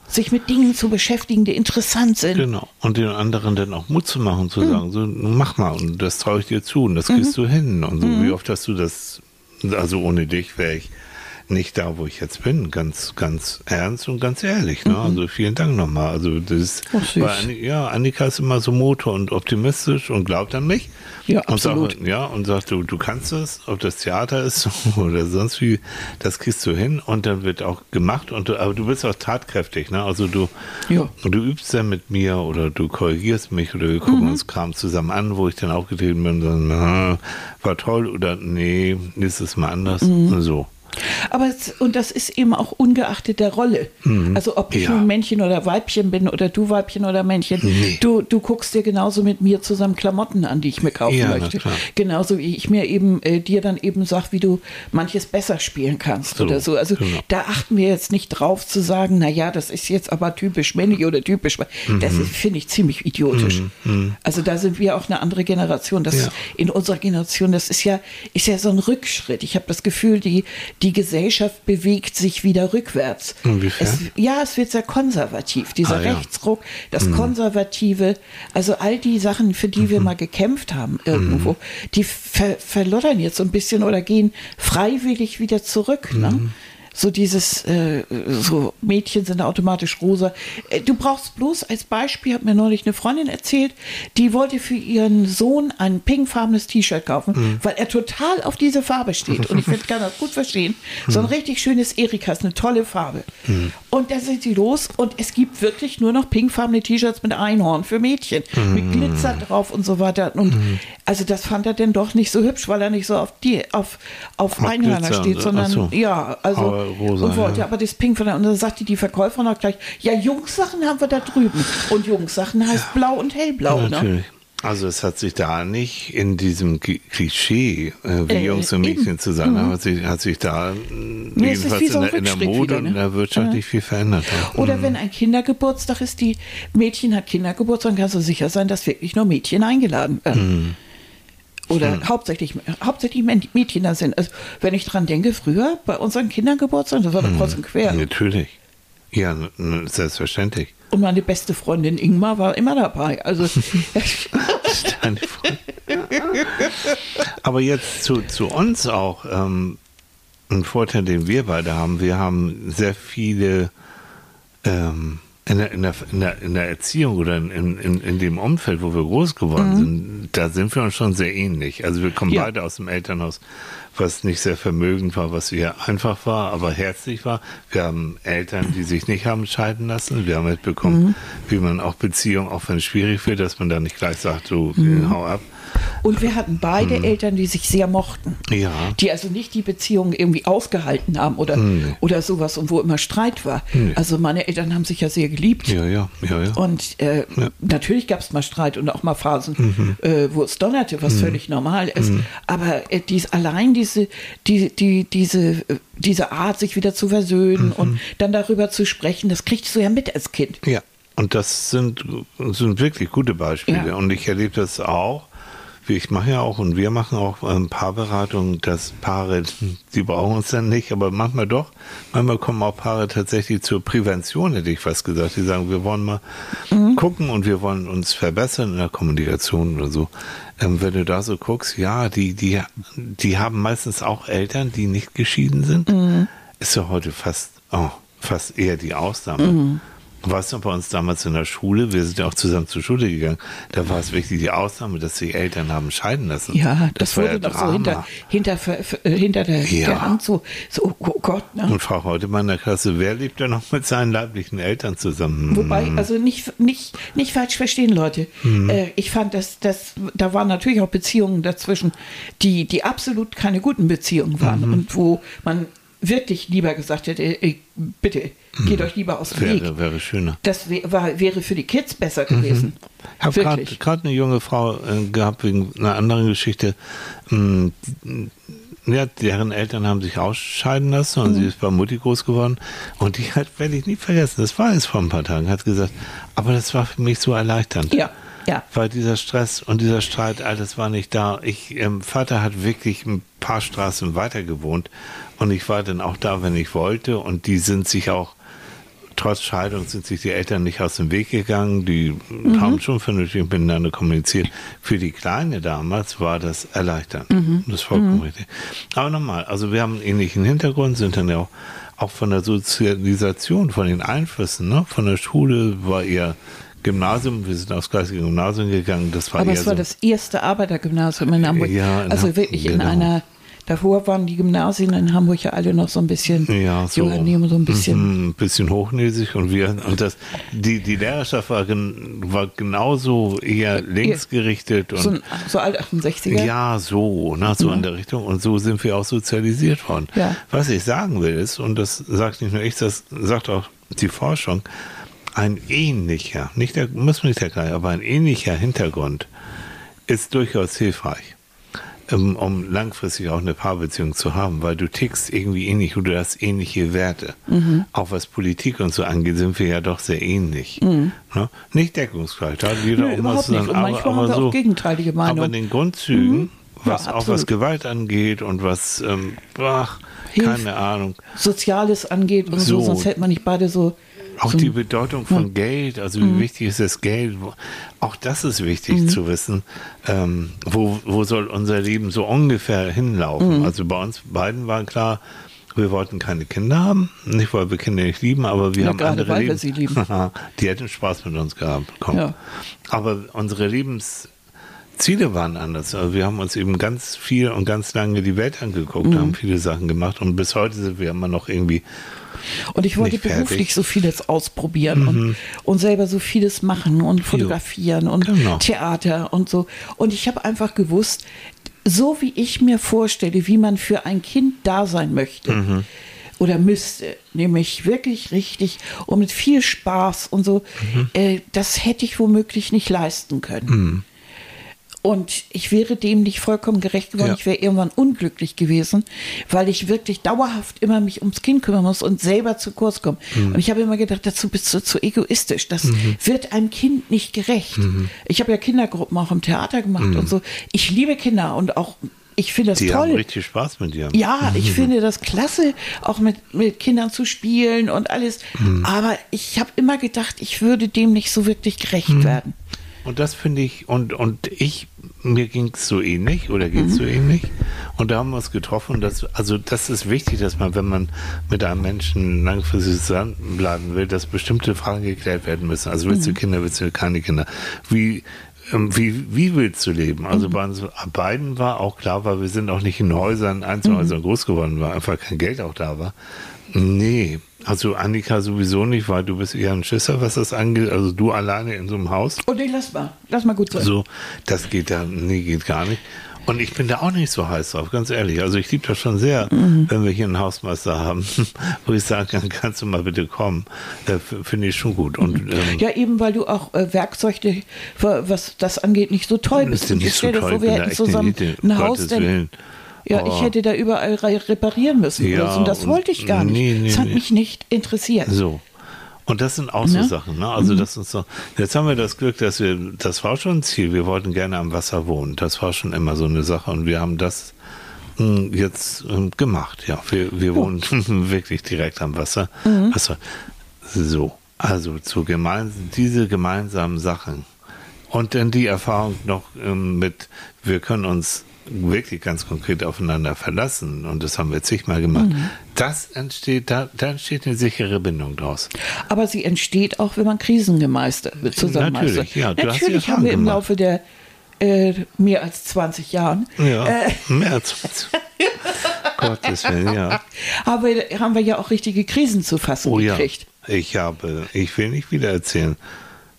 S2: Sich mit Dingen zu beschäftigen, die interessant sind.
S1: Genau. Und den anderen dann auch Mut zu machen,
S2: Mhm.
S1: zu sagen, so, mach mal, und das traue ich dir zu, und das kriegst du hin. Und so,
S2: Mhm.
S1: wie oft hast du das, also ohne dich wäre ich nicht da, wo ich jetzt bin, ganz, ganz ernst und ganz ehrlich. Ne? Also vielen Dank nochmal. Also das
S2: Mhm.
S1: Anni- ja, Annika ist immer so Motor und optimistisch und glaubt an mich.
S2: Ja,
S1: und
S2: absolut.
S1: Sagt, ja, und sagt, du, du kannst es, ob das Theater ist (laughs) oder sonst wie, das kriegst du hin und dann wird auch gemacht. Und du, aber du bist auch tatkräftig, ne? Also du,
S2: Ja.
S1: und du übst dann mit mir oder du korrigierst mich oder wir gucken
S2: Mhm.
S1: uns Kram zusammen an, wo ich dann aufgetreten bin und dann, na, war toll oder nee, nächstes Mal anders.
S2: Mhm.
S1: So.
S2: Aber es, und das ist eben auch ungeachtet der Rolle. Also ob ich
S1: Ja.
S2: nun Männchen oder Weibchen bin oder du Weibchen oder Männchen,
S1: Nee.
S2: du, du guckst dir genauso mit mir zusammen Klamotten an, die ich mir kaufen
S1: Ja,
S2: möchte. Genauso wie ich mir eben äh, dir dann eben sag, wie du manches besser spielen kannst
S1: So,
S2: oder so. Also
S1: genau.
S2: da achten wir jetzt nicht drauf zu sagen, na ja, das ist jetzt aber typisch männlich oder typisch. Das
S1: Mhm.
S2: ist, finde ich ziemlich idiotisch. Also da sind wir auch eine andere Generation. Das
S1: Ja.
S2: in unserer Generation, das ist ja, ist ja so ein Rückschritt. Ich habe das Gefühl, die, die Gesellschaft bewegt sich wieder rückwärts.
S1: Inwiefern?
S2: Es, ja, es wird sehr konservativ. Dieser
S1: Ah, ja.
S2: Rechtsruck, das Konservative, also all die Sachen, für die
S1: Mhm.
S2: wir mal gekämpft haben irgendwo, die ver verloddern jetzt so ein bisschen oder gehen freiwillig wieder zurück. Ne?
S1: Mhm.
S2: so dieses, äh, so Mädchen sind automatisch rosa. Äh, du brauchst bloß als Beispiel, hat mir neulich eine Freundin erzählt, die wollte für ihren Sohn ein pinkfarbenes T-Shirt kaufen, mhm. weil er total auf diese Farbe steht. Und ich finde, kann das gut verstehen. Mhm. So ein richtig schönes Erika ist eine tolle Farbe. Mhm. Und da sind sie los und es gibt wirklich nur noch pinkfarbene T-Shirts mit Einhorn für Mädchen, mit Glitzer drauf und so weiter. Und also das fand er denn doch nicht so hübsch, weil er nicht so auf die auf, auf Einhörner steht, sondern so. ja, also rosa, und wollte ja. aber das Pink von der, und dann sagte die Verkäuferin auch gleich, ja, Jungssachen haben wir da drüben. Und Jungssachen heißt ja. blau und hellblau. Ja, ne? natürlich. Ne?
S1: Also es hat sich da nicht in diesem Klischee, äh, wie äh, Jungs und Mädchen eben. zu sein, mhm. hat, sich, hat sich da nee, jedenfalls so in, der, in, der, Mode wieder, ne? und in der Wirtschaft nicht viel verändert.
S2: Oder mhm. wenn ein Kindergeburtstag ist, die Mädchen hat Kindergeburtstag, dann kannst du sicher sein, dass wirklich nur Mädchen eingeladen werden. Mhm. Oder hm. hauptsächlich, hauptsächlich Mädchen da sind. Also, wenn ich dran denke, früher bei unseren Kindergeburtstagen, das war doch hm. kreuz und quer.
S1: Natürlich. Ja, selbstverständlich.
S2: Und meine beste Freundin Ingmar war immer dabei. Also. (laughs) (laughs)
S1: Deine. Aber jetzt zu, zu uns auch. Ähm, ein Vorteil, den wir beide haben. Wir haben sehr viele ähm, in der, in der, in der, in der Erziehung oder in, in, in dem Umfeld, wo wir groß geworden mhm. sind, da sind wir uns schon sehr ähnlich. Also wir kommen ja. beide aus dem Elternhaus, was nicht sehr vermögend war, was eher einfach war, aber herzlich war. Wir haben Eltern, die sich nicht haben scheiden lassen. Wir haben mitbekommen, mhm. wie man auch Beziehungen, auch wenn es schwierig wird, dass man da nicht gleich sagt, du mhm. hau ab.
S2: Und wir hatten beide hm. Eltern, die sich sehr mochten.
S1: Ja.
S2: Die also nicht die Beziehung irgendwie aufgehalten haben oder, hm. oder sowas und wo immer Streit war. Hm. Also meine Eltern haben sich ja sehr geliebt.
S1: Ja, ja, ja, ja.
S2: Und äh, ja. natürlich gab es mal Streit und auch mal Phasen, mhm. äh, wo es donnerte, was mhm. völlig normal ist. Mhm. Aber äh, dies, allein diese, die, die, diese, diese Art, sich wieder zu versöhnen und mhm. dann darüber zu sprechen, das kriegst du ja mit als Kind.
S1: Ja. Und das sind, sind wirklich gute Beispiele. Ja. Und ich erlebe das auch ich mache ja auch und wir machen auch ähm, Paarberatungen, dass Paare, die brauchen uns dann nicht, aber manchmal doch. Manchmal kommen auch Paare tatsächlich zur Prävention, hätte ich fast gesagt. Die sagen, wir wollen mal mhm. gucken und wir wollen uns verbessern in der Kommunikation oder so. Ähm, wenn du da so guckst, ja, die, die, die haben meistens auch Eltern, die nicht geschieden sind. Mhm. Ist ja heute fast, oh, fast eher die Ausnahme. Mhm. Weißt du, bei uns damals in der Schule, wir sind ja auch zusammen zur Schule gegangen, da war es wirklich die Ausnahme, dass die Eltern haben scheiden lassen.
S2: Ja, das, das wurde ja doch so hinter, hinter, äh, hinter der, ja. der Hand so, so, oh Gott.
S1: Ne? Und frag heute mal in der Klasse, wer lebt denn noch mit seinen leiblichen Eltern zusammen?
S2: Wobei, also nicht, nicht, nicht falsch verstehen, Leute. Mhm. Äh, ich fand, dass, dass da waren natürlich auch Beziehungen dazwischen, die, die absolut keine guten Beziehungen waren mhm. und wo man wirklich lieber gesagt hätte, ey, bitte, geht mhm. euch lieber aus dem
S1: wäre,
S2: Weg.
S1: Wäre schöner.
S2: Das wär, war, wäre für die Kids besser gewesen.
S1: Mhm. Ich habe gerade eine junge Frau äh, gehabt wegen einer anderen Geschichte. Ähm, ja, deren Eltern haben sich ausscheiden lassen und mhm. sie ist bei Mutti groß geworden. Und die hat, werde ich nie vergessen, das war es vor ein paar Tagen, hat gesagt, aber das war für mich so erleichternd.
S2: Ja. Ja.
S1: Weil dieser Stress und dieser Streit, alles war nicht da. Ich, ähm, Vater hat wirklich ein paar Straßen weiter gewohnt und ich war dann auch da, wenn ich wollte. Und die sind sich auch, trotz Scheidung, sind sich die Eltern nicht aus dem Weg gegangen. Die mhm. haben schon vernünftig miteinander kommuniziert. Für die Kleine damals war das erleichternd. Mhm. Das ist vollkommen mhm. richtig. Aber nochmal, also wir haben einen ähnlichen Hintergrund, sind dann ja auch, auch von der Sozialisation, von den Einflüssen, ne? von der Schule war eher Gymnasium, wir sind aufs gleiche Gymnasium gegangen. Das war
S2: Aber es war so das erste Arbeitergymnasium in Hamburg. Ja, in also wirklich genau. in einer Davor waren die Gymnasien in Hamburg ja alle noch so ein bisschen
S1: ja, so,
S2: Nehmen, so ein bisschen.
S1: ein bisschen hochnäsig und wir und das die die Lehrerschaft war, war genauso eher linksgerichtet und
S2: so, so alt 68er.
S1: Ja, so, na, so mhm. in der Richtung und so sind wir auch sozialisiert worden.
S2: Ja.
S1: Was ich sagen will ist und das sagt nicht nur ich, das sagt auch die Forschung ein ähnlicher, nicht der, muss man nicht der gleiche, aber ein ähnlicher Hintergrund ist durchaus hilfreich, um, um, langfristig auch eine Paarbeziehung zu haben, weil du tickst irgendwie ähnlich und du hast ähnliche Werte. Mhm. Auch was Politik und so angeht, sind wir ja doch sehr ähnlich. Mhm. Ne? Nicht deckungsgleich, da hat jeder
S2: Nö, auch was sagen, aber, aber so, gegenteilige Meinung.
S1: Aber in den Grundzügen, mhm. was ja, auch was Gewalt angeht und was, ähm, ach, keine Ahnung.
S2: Soziales angeht und so, so sonst hätte man nicht beide so
S1: auch so, die Bedeutung von ja. Geld, also wie mhm. wichtig ist das Geld? Auch das ist wichtig mhm. zu wissen. Ähm, wo, wo soll unser Leben so ungefähr hinlaufen? Mhm. Also bei uns beiden war klar, Wir wollten keine Kinder haben, nicht weil wir Kinder nicht lieben, aber wir
S2: Ja,
S1: haben andere
S2: weil wir
S1: Lebens
S2: sie lieben. (laughs)
S1: Die hätten Spaß mit uns gehabt.
S2: Ja.
S1: Aber unsere Lebensziele waren anders. Also wir haben uns eben ganz viel und ganz lange die Welt angeguckt,
S2: Mhm.
S1: haben viele Sachen gemacht und bis heute sind wir immer noch irgendwie
S2: Und ich wollte.
S1: Mhm.
S2: beruflich so vieles ausprobieren und, und selber so vieles machen und fotografieren und
S1: Genau.
S2: Theater und so. Und ich habe einfach gewusst, so wie ich mir vorstelle, wie man für ein Kind da sein möchte.
S1: Mhm.
S2: Oder müsste, nämlich wirklich richtig und mit viel Spaß und so,
S1: Mhm.
S2: äh, das hätte ich womöglich nicht leisten können. Und ich wäre dem nicht vollkommen gerecht geworden.
S1: Ja.
S2: Ich wäre irgendwann unglücklich gewesen, weil ich wirklich dauerhaft immer mich ums Kind kümmern muss und selber zu kurz komme.
S1: Mhm.
S2: Und ich habe immer gedacht, dazu bist du zu egoistisch. Das wird einem Kind nicht gerecht.
S1: Mhm.
S2: Ich habe ja Kindergruppen auch im Theater gemacht und so. Ich liebe Kinder und auch, ich finde das
S1: Die haben
S2: toll.
S1: richtig Spaß mit dir.
S2: Ja, ich finde das klasse, auch mit, mit Kindern zu spielen und alles.
S1: Mhm.
S2: Aber ich habe immer gedacht, ich würde dem nicht so wirklich gerecht
S1: Mhm.
S2: werden.
S1: Und das finde ich, und, und ich, mir ging es so ähnlich oder geht
S2: Mhm.
S1: es so ähnlich. Und da haben wir uns getroffen. Dass, also das ist wichtig, dass man, wenn man mit einem Menschen langfristig zusammenbleiben will, dass bestimmte Fragen geklärt werden müssen. Also willst du
S2: Mhm.
S1: Kinder, willst du keine Kinder? Wie, ähm, wie, wie willst du leben?
S2: Mhm.
S1: Also bei uns beiden war auch klar, weil wir sind auch nicht in Häusern,
S2: Mhm.
S1: Einzelhäusern groß geworden, weil einfach kein Geld auch da war. Nee, also Annika sowieso nicht, weil du bist eher ein Schisser, was das angeht. Also du alleine in so einem Haus.
S2: Und nee, lass mal, lass mal gut sein.
S1: So, das geht da, nee, geht gar nicht. Und ich bin da auch nicht so heiß drauf, ganz ehrlich. Also ich liebe das schon sehr,
S2: Mhm.
S1: wenn wir hier einen Hausmeister haben, (laughs) wo ich sagen kann, kannst du mal bitte kommen. Äh, Finde ich schon gut. Und ähm,
S2: Ja, eben weil du auch äh, Werkzeuge, was das angeht, nicht so toll bist.
S1: ist
S2: Und
S1: nicht
S2: ich
S1: so toll,
S2: vor, wir hätten zusammen ein Haus, denn. Ja,
S1: Oh.
S2: ich hätte da überall re reparieren müssen.
S1: Ja.
S2: Und das
S1: und-
S2: wollte ich gar nicht.
S1: nee, nee,
S2: das hat
S1: nee.
S2: mich nicht interessiert.
S1: So. Und das sind auch so
S2: Ne?
S1: Sachen, ne? Also das ist so. Jetzt haben wir das Glück, dass wir, das war schon ein Ziel. Wir wollten gerne am Wasser wohnen. Das war schon immer so eine Sache. Und wir haben das mh, jetzt ähm, gemacht. Ja, wir, wir wohnen (laughs) wirklich direkt am Wasser. Wasser. So. Also zu gemeinsam, diese gemeinsamen Sachen. Und dann die Erfahrung noch ähm, mit, wir können uns wirklich ganz konkret aufeinander verlassen. Und das haben wir zigmal gemacht. Das entsteht, da, da entsteht eine sichere Bindung draus.
S2: Aber sie entsteht auch, wenn man Krisen gemeistert, zusammen
S1: Natürlich, ja,
S2: Natürlich haben wir im
S1: gemacht.
S2: Laufe der äh, mehr als 20 Jahren
S1: Ja,
S2: äh,
S1: mehr als (laughs) Gottes Willen, ja.
S2: aber haben wir ja auch richtige Krisen zu fassen
S1: Oh ja.
S2: gekriegt.
S1: Ich habe, ich will nicht wieder erzählen.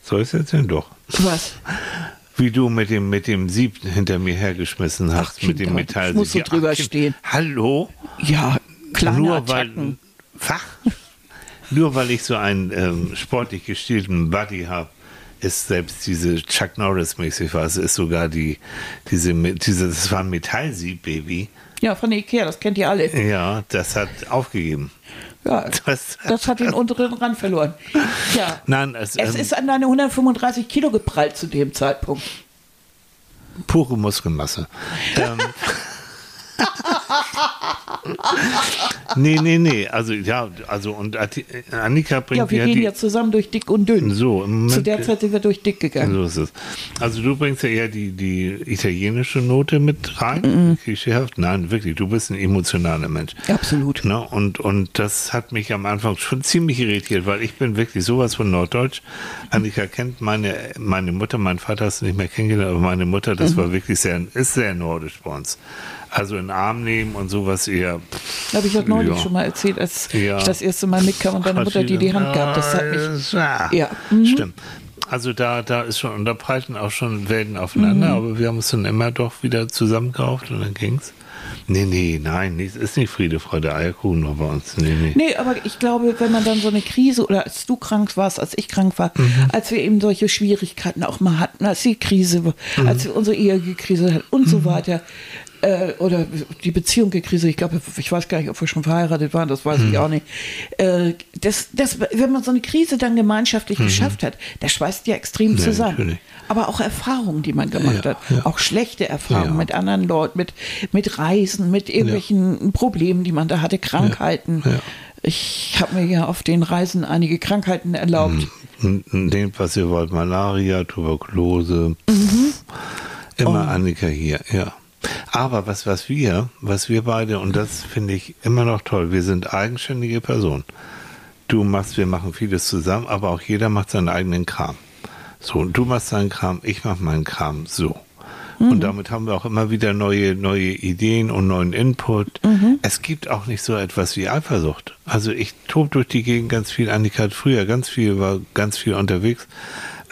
S1: Soll ich es erzählen? Doch.
S2: Was? (laughs)
S1: Wie du mit dem, mit dem Sieb hinter mir hergeschmissen hast,
S2: Ach,
S1: mit dem Metall.
S2: ich muss so drüber
S1: Kind,
S2: stehen.
S1: Hallo?
S2: Ja, kleine
S1: Nur weil. Fach? Nur weil ich so einen ähm, sportlich gestielten Buddy habe, ist selbst diese Chuck Norris-mäßig was, ist sogar die, diese, diese, das war ein Metallsieb, Baby.
S2: Ja, von Ikea, das kennt ihr alle.
S1: Ja, das hat aufgegeben.
S2: Ja, (laughs)
S1: Das-
S2: das, hat den unteren Rand verloren. Ja.
S1: Nein, es,
S2: Es
S1: ähm,
S2: ist an deine 135 Kilo geprallt zu dem Zeitpunkt.
S1: pure Muskelmasse. (laughs) ähm, (laughs) nee, nee, nee. Also, ja, also, und Annika bringt
S2: Ja, wir
S1: ja
S2: gehen
S1: die.
S2: ja zusammen durch dick und dünn.
S1: so, Moment,
S2: Zu der Zeit sind wir durch dick gegangen.
S1: So ist es. Also du bringst ja eher die, die italienische Note mit rein,
S2: Mhm.
S1: klischeehaft. Nein, wirklich, du bist ein emotionaler Mensch.
S2: Absolut.
S1: Ne? Und, und das hat mich am Anfang schon ziemlich irritiert, weil ich bin wirklich sowas von Norddeutsch. Annika kennt meine, meine Mutter, mein Vater hast du nicht mehr kennengelernt, aber meine Mutter, das
S2: Mhm.
S1: war wirklich sehr, ist sehr nordisch bei uns. Also in den Arm nehmen und sowas eher.
S2: Habe ich das neulich
S1: Ja.
S2: schon mal erzählt, als
S1: Ja.
S2: ich das erste Mal mitkam und deine Mutter dir die Hand gab. Das hat mich.
S1: Ja,
S2: Ja. Mhm.
S1: stimmt. Also da, da ist schon, und da prallten auch schon Welten aufeinander,
S2: Mhm.
S1: aber wir haben uns dann immer doch wieder zusammengerauft und dann ging's. Nee, nee, nein, es ist nicht Friede, Freude, Eierkuchen noch bei uns. Nee, nee.
S2: Nee, aber ich glaube, wenn man dann so eine Krise oder als du krank warst, als ich krank war,
S1: Mhm.
S2: als wir eben solche Schwierigkeiten auch mal hatten, als die Krise, war,
S1: Mhm.
S2: als wir unsere Ehe gekriselt hat und so weiter, äh, oder die Beziehung gekriselt, ich glaube, ich weiß gar nicht, ob wir schon verheiratet waren, das weiß
S1: Mhm.
S2: ich auch nicht. Äh, das, das, wenn man so eine Krise dann gemeinschaftlich geschafft hat, das schweißt ja extrem
S1: Mhm. Ja,
S2: zusammen.
S1: natürlich.
S2: Aber auch Erfahrungen, die man gemacht
S1: Ja,
S2: hat,
S1: ja.
S2: auch schlechte Erfahrungen
S1: Ja.
S2: mit anderen Leuten, mit, mit Reisen, mit irgendwelchen Problemen, die man da hatte, Krankheiten. Ich habe mir ja auf den Reisen einige Krankheiten erlaubt.
S1: Nehmt, was ihr wollt, Malaria, Tuberkulose.
S2: Mhm.
S1: Immer. Annika hier, ja. Aber was, was wir, was wir beide, und das finde ich immer noch toll, wir sind eigenständige Personen. Du machst, wir machen vieles zusammen, aber auch jeder macht seinen eigenen Kram. So, und du machst deinen Kram, ich mach meinen Kram so. Mhm. Und damit haben wir auch immer wieder neue, neue Ideen und neuen Input. Mhm. Es gibt auch nicht so etwas wie Eifersucht. Also ich tob durch die Gegend ganz viel. Annika hat früher ganz viel, war ganz viel unterwegs.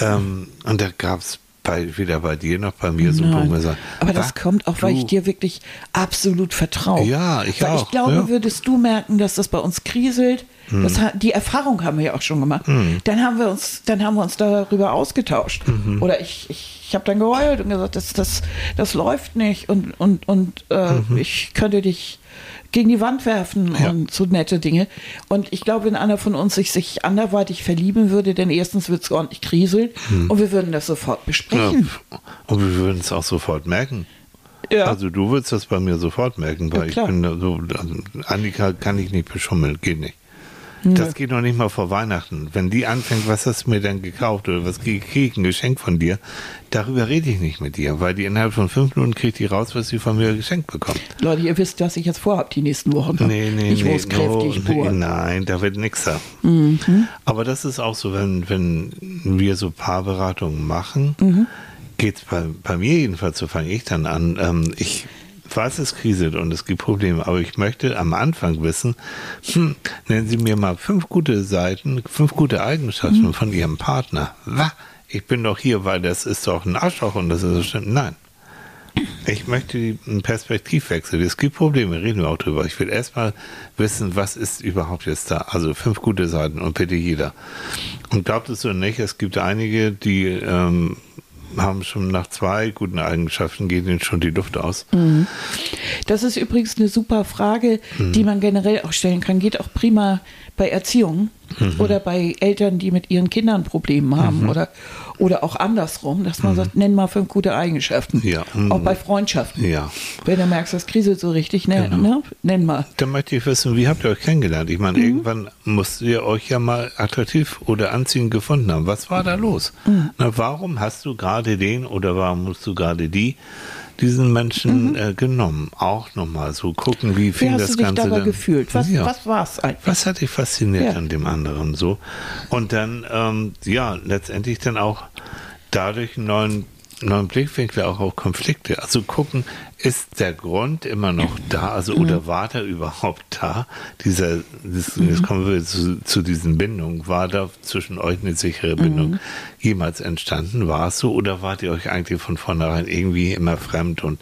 S1: Ähm, und da gab's bei, weder bei dir noch bei mir so
S2: Nein. Sagen, Aber das kommt auch, weil ich dir wirklich absolut vertraue.
S1: Ja, ich weil auch.
S2: Ich glaube,
S1: ja.
S2: würdest du merken, dass das bei uns kriselt, hm. das, die Erfahrung haben wir ja auch schon gemacht. Hm. Dann haben wir uns, dann haben wir uns darüber ausgetauscht. Mhm. Oder ich, ich, ich habe dann geheult und gesagt, das, das, das läuft nicht und, und, und äh, mhm. ich könnte dich gegen die Wand werfen ja. und so nette Dinge. Und ich glaube, wenn einer von uns sich, sich anderweitig verlieben würde, denn erstens wird es ordentlich kriseln hm. und wir würden das sofort besprechen.
S1: Ja. Und wir würden es auch sofort merken. Ja. Also du würdest das bei mir sofort merken, weil ich bin so, also Annika kann ich nicht beschummeln, geht nicht. Das geht noch nicht mal vor Weihnachten. Wenn die anfängt, was hast du mir denn gekauft oder was kriege ich ein Geschenk von dir, darüber rede ich nicht mit dir, weil die innerhalb von fünf Minuten kriegt die raus, was sie von mir geschenkt bekommt.
S2: Leute, ihr wisst, was ich jetzt vorhabe die nächsten Wochen.
S1: Nee, nee, ich nee, no, nee, nein, da wird nichts da. Mhm. Aber das ist auch so, wenn, wenn wir so Paarberatungen machen, mhm. geht es bei, bei mir jedenfalls, so fange ich dann an. Ähm, ich weiß, es kriselt und es gibt Probleme, aber ich möchte am Anfang wissen, hm, nennen Sie mir mal fünf gute Seiten, fünf gute Eigenschaften mhm. von Ihrem Partner. Was? Ich bin doch hier, weil das ist doch ein Arschloch und das ist so schlimm. Nein. Ich möchte einen Perspektivwechsel. Es gibt Probleme, reden wir auch drüber. Ich will erstmal wissen, was ist überhaupt jetzt da. Also fünf gute Seiten und bitte jeder. Und glaubt es so nicht, es gibt einige, die ähm, haben schon nach zwei guten Eigenschaften geht ihnen schon die Luft aus. Mhm.
S2: Das ist übrigens eine super Frage, mhm. die man generell auch stellen kann. Geht auch prima bei Erziehung mhm. oder bei Eltern, die mit ihren Kindern Probleme haben mhm. oder, oder auch andersrum, dass man mhm. sagt, nenn mal fünf gute Eigenschaften. Ja. Auch bei Freundschaften.
S1: Ja.
S2: Wenn du merkst, das kriselt so richtig, ne, genau. ne, nenn mal.
S1: Dann möchte ich wissen, wie habt ihr euch kennengelernt? Ich meine, mhm. irgendwann musst ihr euch ja mal attraktiv oder anziehend gefunden haben. Was war da los? Mhm. Na, warum hast du gerade den oder warum musst du gerade die? Diesen Menschen mhm. äh, genommen. Auch nochmal so gucken, wie fing wie das Ganze
S2: dabei dann. gefühlt? Was, ja. was war es
S1: einfach? Was hat dich fasziniert ja. an dem anderen so? Und dann, ähm, ja, letztendlich dann auch dadurch einen neuen neuen Blickwinkel auch auf Konflikte. Also gucken, ist der Grund immer noch da? Also, mhm. oder war der überhaupt da? Dieser, das, mhm. jetzt kommen wir zu, zu diesen Bindungen. War da zwischen euch eine sichere Bindung mhm. jemals entstanden? War es so? Oder wart ihr euch eigentlich von vornherein irgendwie immer fremd und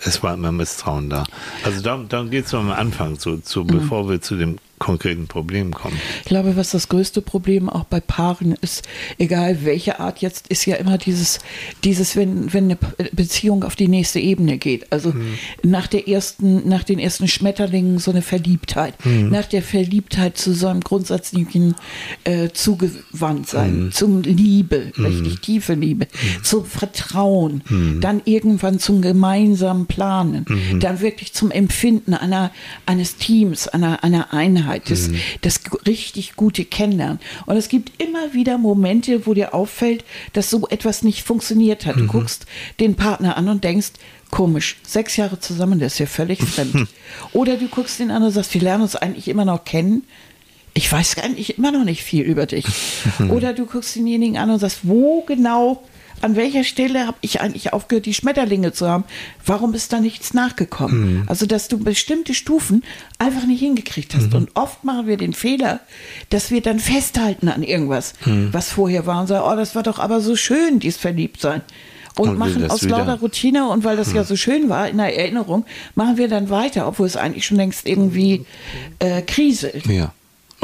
S1: es war immer Misstrauen da? Also, darum, darum geht es am Anfang, so, so mhm. bevor wir zu dem konkreten Problemen kommen.
S2: Ich glaube, was das größte Problem auch bei Paaren ist, egal welche Art jetzt, ist ja immer dieses, dieses, wenn, wenn eine Beziehung auf die nächste Ebene geht. Also mhm. nach der ersten, nach den ersten Schmetterlingen so eine Verliebtheit. Mhm. Nach der Verliebtheit zu so einem grundsätzlichen äh, Zugewandtsein, mhm. zum Liebe, mhm. richtig tiefe Liebe, mhm. zum Vertrauen, mhm. dann irgendwann zum gemeinsamen Planen, dann wirklich zum Empfinden einer, eines Teams, einer, einer Einheit Offenheit, das, mhm. das richtig gute Kennenlernen. Und es gibt immer wieder Momente, wo dir auffällt, dass so etwas nicht funktioniert hat. Du mhm. guckst den Partner an und denkst, komisch, sechs Jahre zusammen, der ist ja völlig fremd. (laughs) Oder du guckst den an und sagst, wir lernen uns eigentlich immer noch kennen. Ich weiß eigentlich immer noch nicht viel über dich. (laughs) Oder du guckst denjenigen an und sagst, wo genau an welcher Stelle habe ich eigentlich aufgehört, die Schmetterlinge zu haben? Warum ist da nichts nachgekommen? Mhm. Also, dass du bestimmte Stufen einfach nicht hingekriegt hast. Mhm. Und oft machen wir den Fehler, dass wir dann festhalten an irgendwas, mhm. was vorher war und sagen, oh, das war doch aber so schön, dies Verliebtsein. Und, und machen aus wieder. lauter Routine und weil das ja hm. so schön war in der Erinnerung, machen wir dann weiter, obwohl es eigentlich schon längst irgendwie äh, kriselt.
S1: Ja.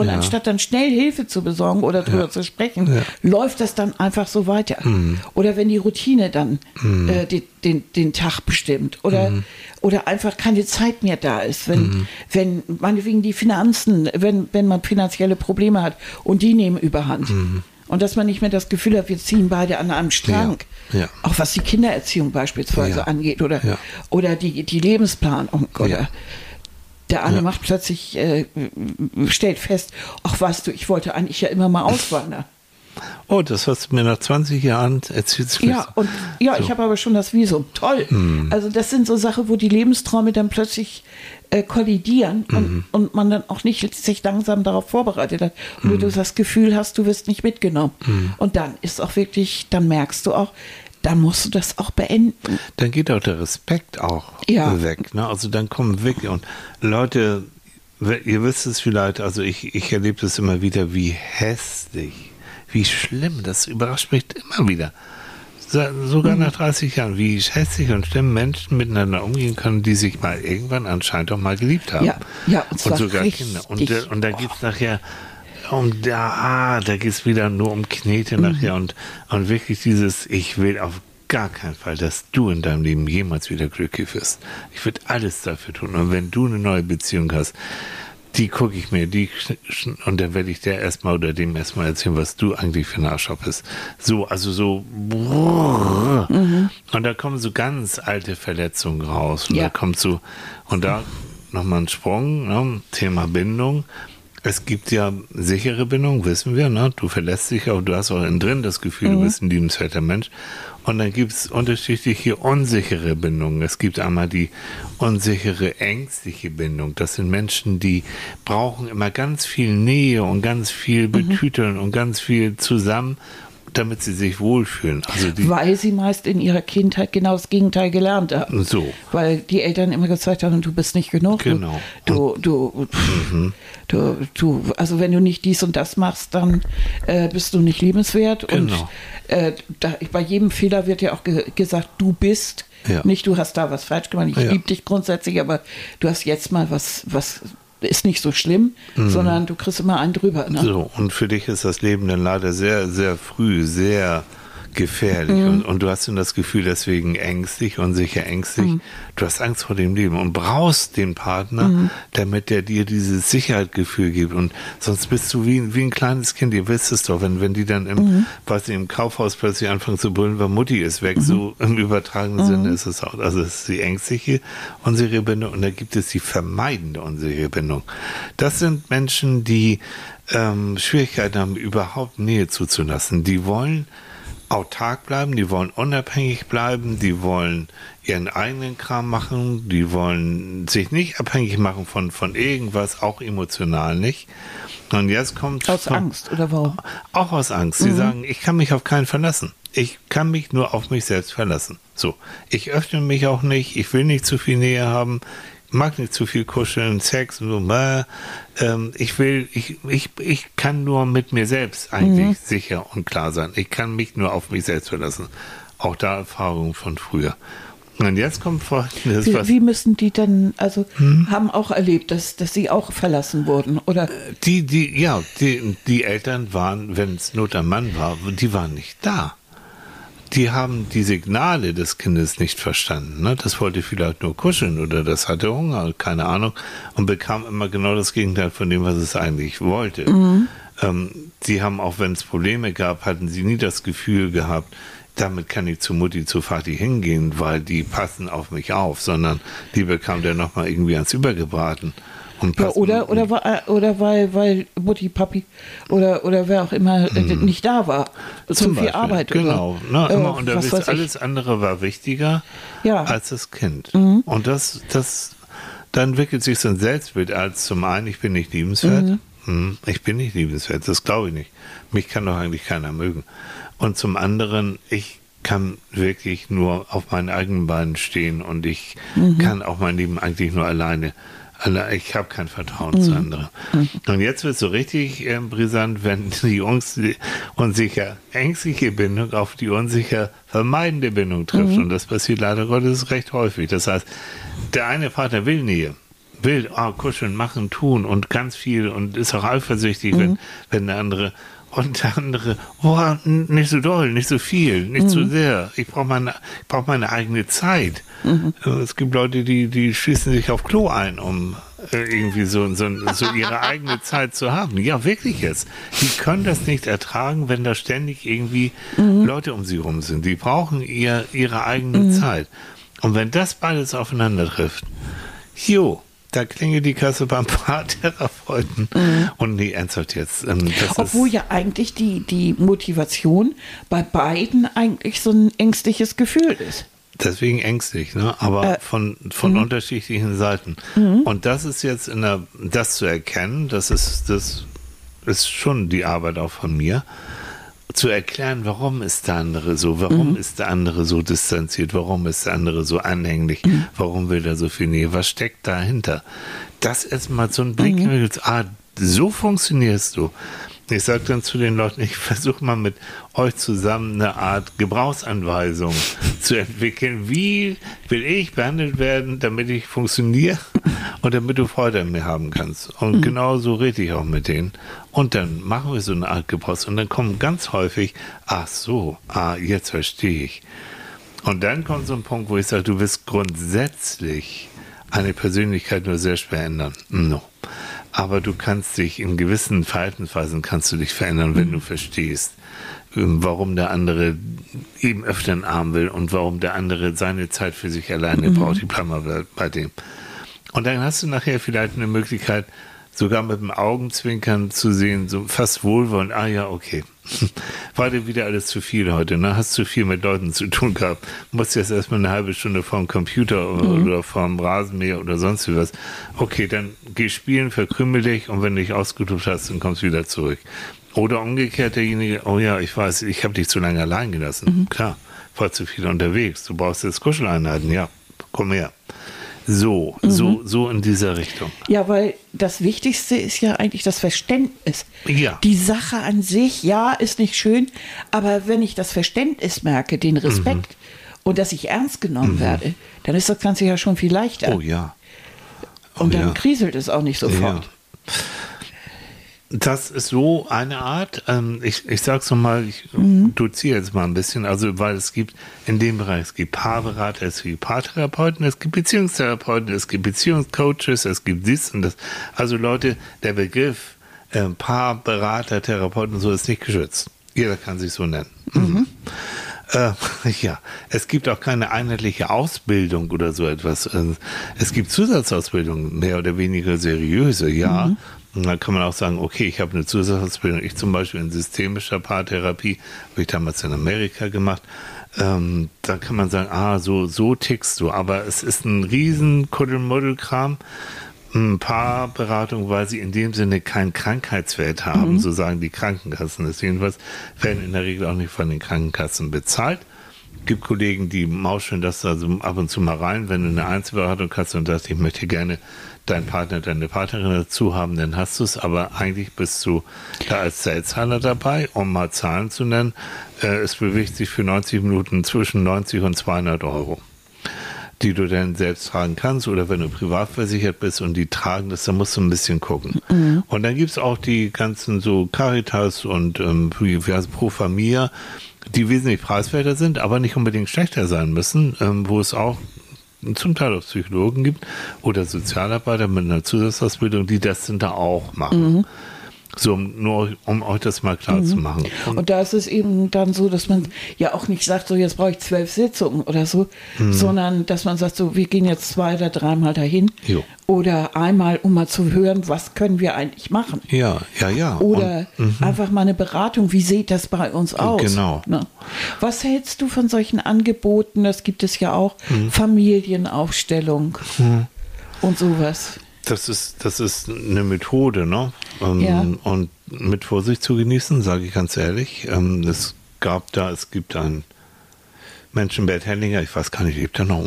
S2: Und ja. anstatt dann schnell Hilfe zu besorgen oder drüber ja. zu sprechen, ja. läuft das dann einfach so weiter. Mhm. Oder wenn die Routine dann mhm. äh, die, den, den Tag bestimmt oder, mhm. oder einfach keine Zeit mehr da ist, wenn, mhm. wenn meinetwegen die Finanzen, wenn, wenn man finanzielle Probleme hat und die nehmen überhand. Mhm. Und dass man nicht mehr das Gefühl hat, wir ziehen beide an einem Strang. Ja. Auch was die Kindererziehung beispielsweise angeht oder, oder die, die Lebensplanung oder der eine ja. macht plötzlich, äh, stellt fest, ach weißt du, ich wollte eigentlich ja immer mal auswandern. (laughs)
S1: Oh, das hast du mir nach 20 Jahren erzählt.
S2: Ja, und ja, so. ich habe aber schon das Visum. Toll. Mhm. Also das sind so Sachen, wo die Lebensträume dann plötzlich äh, kollidieren mhm. und, und, man dann auch nicht sich langsam darauf vorbereitet hat. Und mhm. du das Gefühl hast, du wirst nicht mitgenommen. Mhm. Und dann ist auch wirklich, dann merkst du auch, dann musst du das auch beenden.
S1: Dann geht auch der Respekt auch ja. weg. Ne? Also dann kommen wirklich und Leute, ihr wisst es vielleicht, also ich, ich erlebe es immer wieder, wie hässlich wie schlimm, das überrascht mich immer wieder. Sogar mhm. nach 30 Jahren, wie hässlich und schlimm Menschen miteinander umgehen können, die sich mal irgendwann anscheinend auch mal geliebt haben.
S2: Ja, ja und,
S1: und sogar Kinder. Und, und da geht es nachher um da, ah, da geht es wieder nur um Knete mhm. nachher und, und wirklich dieses, ich will auf gar keinen Fall, dass du in deinem Leben jemals wieder glücklich wirst. Ich würde alles dafür tun. Und wenn du eine neue Beziehung hast, die gucke ich mir, die und dann werde ich der erstmal oder dem erstmal erzählen, was du eigentlich für ein Arschloch bist. So, also so mhm. und da kommen so ganz alte Verletzungen raus und ja. da kommt so und da nochmal ein Sprung, ne? Thema Bindung. Es gibt ja sichere Bindung, wissen wir, ne? Du verlässt dich auch, du hast auch innen drin das Gefühl, mhm. du bist ein liebenswerter Mensch. Und dann gibt es unterschiedliche unsichere Bindungen. Es gibt einmal die unsichere, ängstliche Bindung. Das sind Menschen, die brauchen immer ganz viel Nähe und ganz viel mhm. Betüteln mhm. und ganz viel zusammen damit sie sich wohlfühlen.
S2: Also Weil sie meist in ihrer Kindheit genau das Gegenteil gelernt haben.
S1: So.
S2: Weil die Eltern immer gesagt haben, du bist nicht genug.
S1: Genau.
S2: Du, du, mhm. du, du, also wenn du nicht dies und das machst, dann äh, bist du nicht liebenswert. Genau. Und äh, da, bei jedem Fehler wird ja auch ge gesagt, du bist. Ja. Nicht, du hast da was falsch gemacht. Ich ja. liebe dich grundsätzlich, aber du hast jetzt mal was, was ist nicht so schlimm, mhm. sondern du kriegst immer einen drüber. Ne?
S1: So, und für dich ist das Leben dann leider sehr, sehr früh, sehr gefährlich. Mhm. Und, und, du hast dann das Gefühl, deswegen ängstlich, unsicher, ängstlich. Mhm. Du hast Angst vor dem Leben und brauchst den Partner, mhm. damit der dir dieses Sicherheitsgefühl gibt. Und sonst bist du wie, wie ein kleines Kind. Ihr wisst es doch, wenn, wenn die dann im, mhm. was im Kaufhaus plötzlich anfangen zu brüllen, weil Mutti ist weg. So mhm. im übertragenen Sinne mhm. ist es auch. Also es ist die ängstliche, unsichere Bindung und da gibt es die vermeidende unsichere Bindung. Das sind Menschen, die ähm, Schwierigkeiten haben, überhaupt Nähe zuzulassen. Die wollen autark bleiben, die wollen unabhängig bleiben, die wollen ihren eigenen Kram machen, die wollen sich nicht abhängig machen von, von irgendwas, auch emotional nicht. Und jetzt kommt.
S2: Aus
S1: von,
S2: Angst, oder warum?
S1: Auch aus Angst. Sie mhm. sagen, ich kann mich auf keinen verlassen. Ich kann mich nur auf mich selbst verlassen. So. Ich öffne mich auch nicht, ich will nicht zu viel Nähe haben, mag nicht zu viel kuscheln, Sex, so, ähm, ich will, ich, ich, ich kann nur mit mir selbst eigentlich mhm. sicher und klar sein. Ich kann mich nur auf mich selbst verlassen. Auch da Erfahrungen von früher. Und jetzt kommt folgendes.
S2: Wie, wie müssen die denn, also hm? haben auch erlebt, dass, dass sie auch verlassen wurden, oder?
S1: Die, die, ja, die, die Eltern waren, wenn es Not am Mann war, die waren nicht da die haben die Signale des Kindes nicht verstanden. Ne? Das wollte vielleicht nur kuscheln oder das hatte Hunger, keine Ahnung, und bekam immer genau das Gegenteil von dem, was es eigentlich wollte. Mhm. Ähm, sie haben, auch wenn es Probleme gab, hatten sie nie das Gefühl gehabt, damit kann ich zu Mutti, zu Vati hingehen, weil die passen auf mich auf, sondern die bekam der nochmal irgendwie ans Übergebraten.
S2: Ja, oder, oder, oder weil, weil Mutti, Papi oder, oder wer auch immer mhm. nicht da war. Zum Zu viel. Arbeit.
S1: Genau. Oder, ne, immer, und da ist, alles andere war wichtiger ja. als das Kind. Mhm. Und das, das, dann entwickelt sich so ein Selbstbild als zum einen, ich bin nicht liebenswert. Mhm. Hm, ich bin nicht liebenswert, das glaube ich nicht. Mich kann doch eigentlich keiner mögen. Und zum anderen, ich kann wirklich nur auf meinen eigenen Beinen stehen und ich mhm. kann auch mein Leben eigentlich nur alleine ich habe kein Vertrauen mhm. zu anderen. Mhm. Und jetzt wird es so richtig äh, brisant, wenn die unsicher ängstliche Bindung auf die unsicher vermeidende Bindung trifft. Mhm. Und das passiert leider Gottes recht häufig. Das heißt, der eine Vater will Nähe, will oh, kuscheln, machen, tun und ganz viel und ist auch eifersüchtig, wenn, mhm. wenn der andere und der andere, oh, nicht so doll, nicht so viel, nicht mhm. so sehr. Ich brauche meine, ich brauch meine eigene Zeit. Mhm. Es gibt Leute, die, die schließen sich auf Klo ein, um äh, irgendwie so, so, so ihre (laughs) eigene Zeit zu haben. Ja, wirklich jetzt. Die können das nicht ertragen, wenn da ständig irgendwie mhm. Leute um sie rum sind. Die brauchen ihr, ihre eigene mhm. Zeit. Und wenn das beides aufeinander trifft, jo, da klingelt die Kasse beim Paartherapeuten. Mhm. Und nee, ernsthaft jetzt.
S2: Ähm, Obwohl ja eigentlich die, die Motivation bei beiden eigentlich so ein ängstliches Gefühl ist.
S1: Deswegen ängstlich, ne? aber äh, von, von mhm. unterschiedlichen Seiten. Mhm. Und das ist jetzt in der, das zu erkennen, das ist, das ist schon die Arbeit auch von mir zu erklären, warum ist der andere so, warum mhm. ist der andere so distanziert, warum ist der andere so anhänglich, mhm. warum will er so viel Nähe, was steckt dahinter? Das erstmal so ein Blick, mhm. ah, so funktionierst du. Ich sage dann zu den Leuten, ich versuche mal mit euch zusammen eine Art Gebrauchsanweisung (laughs) zu entwickeln. Wie will ich behandelt werden, damit ich funktioniere (laughs) und damit du Freude an mir haben kannst? Und mhm. genau so rede ich auch mit denen. Und dann machen wir so eine Art Gebrauchs und dann kommen ganz häufig, ach so, ah, jetzt verstehe ich. Und dann kommt so ein Punkt, wo ich sage, du wirst grundsätzlich eine Persönlichkeit nur sehr schwer ändern. No aber du kannst dich in gewissen Verhaltensweisen kannst du dich verändern, wenn mhm. du verstehst, ähm, warum der andere eben öfter einen Arm will und warum der andere seine Zeit für sich alleine mhm. braucht. Ich bleib mal bei dem. Und dann hast du nachher vielleicht eine Möglichkeit, sogar mit dem Augenzwinkern zu sehen, so fast wohlwollend, ah ja, okay. (laughs) War dir wieder alles zu viel heute, ne? Hast zu viel mit Leuten zu tun gehabt. Musst jetzt erstmal eine halbe Stunde vorm Computer mhm. oder vorm Rasenmäher oder sonst wie was. Okay, dann geh spielen, verkrümel dich und wenn du dich ausgetobt hast, dann kommst du wieder zurück. Oder umgekehrt derjenige, oh ja, ich weiß, ich habe dich zu lange allein gelassen. Mhm. Klar, war zu viel unterwegs. Du brauchst jetzt Kuscheleinheiten, ja, komm her. So, mhm. so, so in dieser Richtung.
S2: Ja, weil das Wichtigste ist ja eigentlich das Verständnis.
S1: Ja.
S2: Die Sache an sich, ja, ist nicht schön, aber wenn ich das Verständnis merke, den Respekt mhm. und dass ich ernst genommen mhm. werde, dann ist das Ganze ja schon viel leichter.
S1: Oh ja.
S2: Oh, und dann ja. kriselt es auch nicht sofort. Ja.
S1: Das ist so eine Art, ähm, ich, ich sag's nochmal, ich mhm. doziere jetzt mal ein bisschen, also weil es gibt in dem Bereich, es gibt Paarberater, es gibt Paartherapeuten, es gibt Beziehungstherapeuten, es gibt Beziehungscoaches, es gibt dies und das. Also Leute, der Begriff äh, Paarberater, Therapeuten und so ist nicht geschützt. Jeder kann sich so nennen. Mhm. Äh, (laughs) ja, es gibt auch keine einheitliche Ausbildung oder so etwas. Äh, es gibt Zusatzausbildungen, mehr oder weniger seriöse, ja. Mhm. Und dann kann man auch sagen, okay, ich habe eine Zusatzausbildung. Ich zum Beispiel in systemischer Paartherapie, habe ich damals in Amerika gemacht. Ähm, da kann man sagen, ah, so, so tickst du. Aber es ist ein riesen Kuddelmuddelkram. Ein Paarberatung, weil sie in dem Sinne keinen Krankheitswert haben, mhm. so sagen die Krankenkassen. Das jedenfalls werden in der Regel auch nicht von den Krankenkassen bezahlt gibt Kollegen, die mauscheln das also ab und zu mal rein, wenn du eine Einzelberatung hast und sagst, ich möchte gerne deinen Partner, deine Partnerin dazu haben, dann hast du es. Aber eigentlich bist du da als Selbstzahler dabei, um mal Zahlen zu nennen. Äh, es bewegt sich für 90 Minuten zwischen 90 und 200 Euro die du dann selbst tragen kannst oder wenn du privat versichert bist und die tragen das, dann musst du ein bisschen gucken. Mhm. Und dann gibt es auch die ganzen so Caritas und ähm, Pro Familia, die wesentlich preiswerter sind, aber nicht unbedingt schlechter sein müssen, ähm, wo es auch zum Teil auch Psychologen gibt oder Sozialarbeiter mit einer Zusatzausbildung, die das dann da auch machen. Mhm. So, nur um euch das mal klar mhm. zu machen.
S2: Und, und, da ist es eben dann so, dass man ja auch nicht sagt, so jetzt brauche ich zwölf Sitzungen oder so, mhm. sondern dass man sagt, so wir gehen jetzt zwei oder dreimal dahin jo. oder einmal, um mal zu hören, was können wir eigentlich machen.
S1: Ja, ja, ja.
S2: Oder und, mhm. einfach mal eine Beratung, wie sieht das bei uns aus?
S1: Genau.
S2: Ne? Was hältst du von solchen Angeboten? Das gibt es ja auch, mhm. Familienaufstellung mhm. und sowas
S1: das ist, das ist eine Methode, ne? Ähm, ja. Und mit Vorsicht zu genießen, sage ich ganz ehrlich. Ähm, es gab da, es gibt einen Menschen, Bert Hellinger, ich weiß gar nicht, lebt er noch?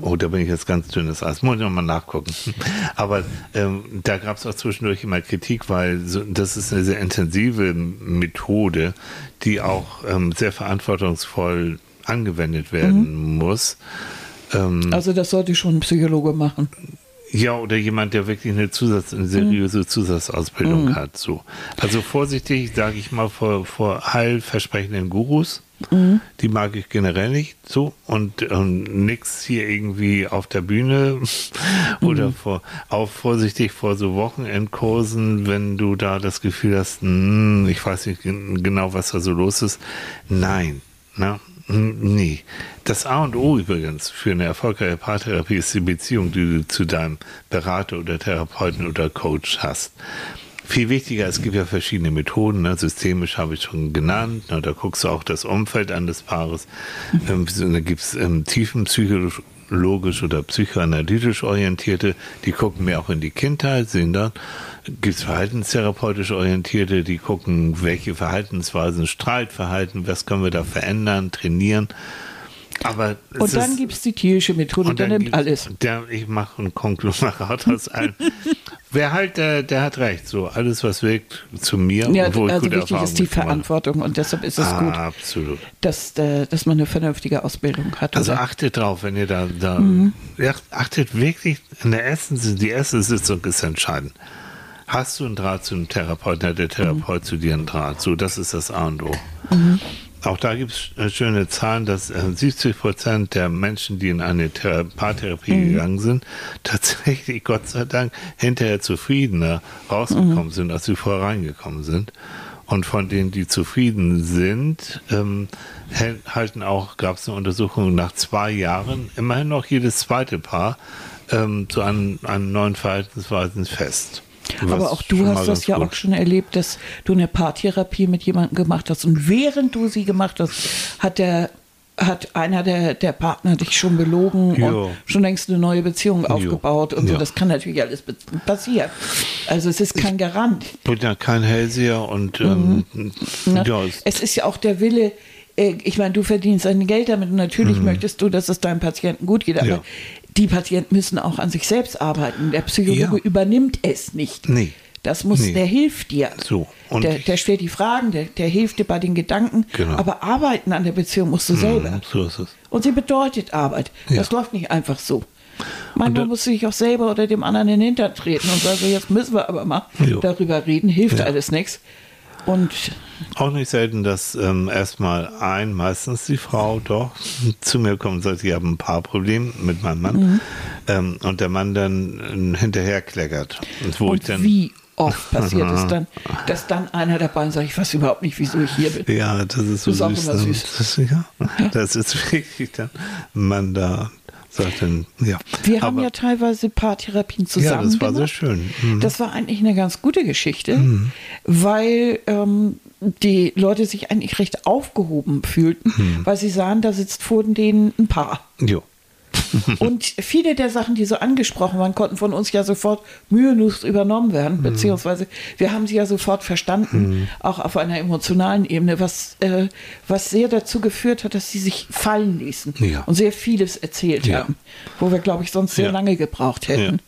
S1: Oh, da bin ich jetzt ganz dünnes Eis. Muss ich nochmal nachgucken. (laughs) Aber ähm, da gab es auch zwischendurch immer Kritik, weil so, das ist eine sehr intensive Methode, die auch ähm, sehr verantwortungsvoll angewendet werden mhm. muss.
S2: Ähm, also das sollte schon ein Psychologe machen.
S1: Ja, oder jemand, der wirklich eine Zusatz, eine seriöse Zusatzausbildung mhm. hat. So. Also vorsichtig, sage ich mal, vor, vor heilversprechenden Gurus. Mhm. Die mag ich generell nicht so. Und, und nix hier irgendwie auf der Bühne (laughs) oder mhm. vor, auch vorsichtig vor so Wochenendkursen, wenn du da das Gefühl hast, mh, hm, ich weiß nicht genau, was da so los ist. Nein. Na, Nee. Das A und O übrigens für eine erfolgreiche Paartherapie ist die Beziehung, die du zu deinem Berater oder Therapeuten oder Coach hast. Viel wichtiger, es gibt ja verschiedene Methoden, ne? systemisch habe ich schon genannt, ne? da guckst du auch das Umfeld an des Paares, ähm, da gibt es ähm, tiefenpsychologisch oder psychoanalytisch orientierte, die gucken mehr auch in die Kindheit, sehen dann, gibt es verhaltenstherapeutisch orientierte, die gucken, welche Verhaltensweisen, Streitverhalten, was können wir da verändern, trainieren. Aber
S2: und dann gibt es die tierische Methode, der nimmt alles.
S1: Der, ich mache ein Konglomerat aus allem. (laughs) Wer halt, der, der hat recht. So, alles, was wirkt zu mir.
S2: Ja, wo also wichtig Erfahrung ist die Verantwortung und deshalb ist es ah, gut,
S1: absolut.
S2: Dass, äh, dass man eine vernünftige Ausbildung hat.
S1: Also oder? achtet drauf, wenn ihr da, da mhm. achtet wirklich in der ersten, die erste Sitzung ist entscheidend. Hast du einen Draht zu einem Therapeuten, hat der Therapeut mhm. zu dir einen Draht? So, das ist das A und O. Mhm. Auch da gibt es äh, schöne Zahlen, dass 70 äh, Prozent der Menschen, die in eine Paartherapie mhm. gegangen sind, (laughs) tatsächlich, Gott sei Dank, hinterher zufriedener rausgekommen mhm. sind, als sie vorher reingekommen sind. Und von denen, die zufrieden sind, ähm, halten auch, gab es eine Untersuchung nach zwei Jahren, immerhin noch jedes zweite Paar ähm, zu einem, einem neuen Verhaltensweisen fest.
S2: Aber auch du hast das ja gut. auch schon erlebt, dass du eine Paartherapie mit jemandem gemacht hast. Und während du sie gemacht hast, hat der hat einer der, der Partner dich schon belogen jo. und schon längst eine neue Beziehung aufgebaut jo. und so. Ja. Das kann natürlich alles passieren. Also es ist kein Garant.
S1: Ich bin ja kein Hellseher und ähm,
S2: mhm. ja, es ist ja auch der Wille, äh, ich meine, du verdienst dein Geld damit und natürlich mhm. möchtest du, dass es deinem Patienten gut geht, aber ja die Patienten müssen auch an sich selbst arbeiten. Der Psychologe ja. übernimmt es nicht.
S1: Nee.
S2: Das muss, nee. der hilft dir.
S1: So.
S2: Und der, der stellt die Fragen, der, der hilft dir bei den Gedanken. Genau. Aber arbeiten an der Beziehung musst du mhm, selber.
S1: so ist es.
S2: Und sie bedeutet Arbeit. Ja. Das läuft nicht einfach so. Manchmal musst du dich auch selber oder dem anderen in den Hintern treten und sagen, jetzt müssen wir aber mal jo. darüber reden, hilft ja. alles nichts. Und
S1: auch nicht selten, dass ähm, erstmal ein, meistens die Frau doch zu mir kommt und sagt, ich habe ein paar Probleme mit meinem Mann. Mhm. Ähm, und der Mann dann äh, hinterher kleckert.
S2: Und, wo und ich dann, wie oft passiert es (laughs) dann, dass dann einer dabei ist, sagt, ich weiß überhaupt nicht, wieso ich hier bin.
S1: Ja, das ist so das ist süß. Auch immer süß. Das, ja, das ist (laughs) wirklich dann man da sagten, ja.
S2: Wir haben ja teilweise Paartherapien zusammen. Ja,
S1: das war gemacht. sehr schön.
S2: Mhm. Das war eigentlich eine ganz gute Geschichte, mhm. weil ähm, die Leute sich eigentlich recht aufgehoben fühlten, mhm. weil sie sahen, da sitzt vor denen ein Paar.
S1: Jo. (laughs)
S2: und viele der Sachen, die so angesprochen waren, konnten von uns ja sofort mühelos übernommen werden, mhm. beziehungsweise wir haben sie ja sofort verstanden, mhm. auch auf einer emotionalen Ebene, was, äh, was sehr dazu geführt hat, dass sie sich fallen ließen ja. und sehr vieles erzählt ja. haben, wo wir, glaube ich, sonst sehr ja. lange gebraucht hätten.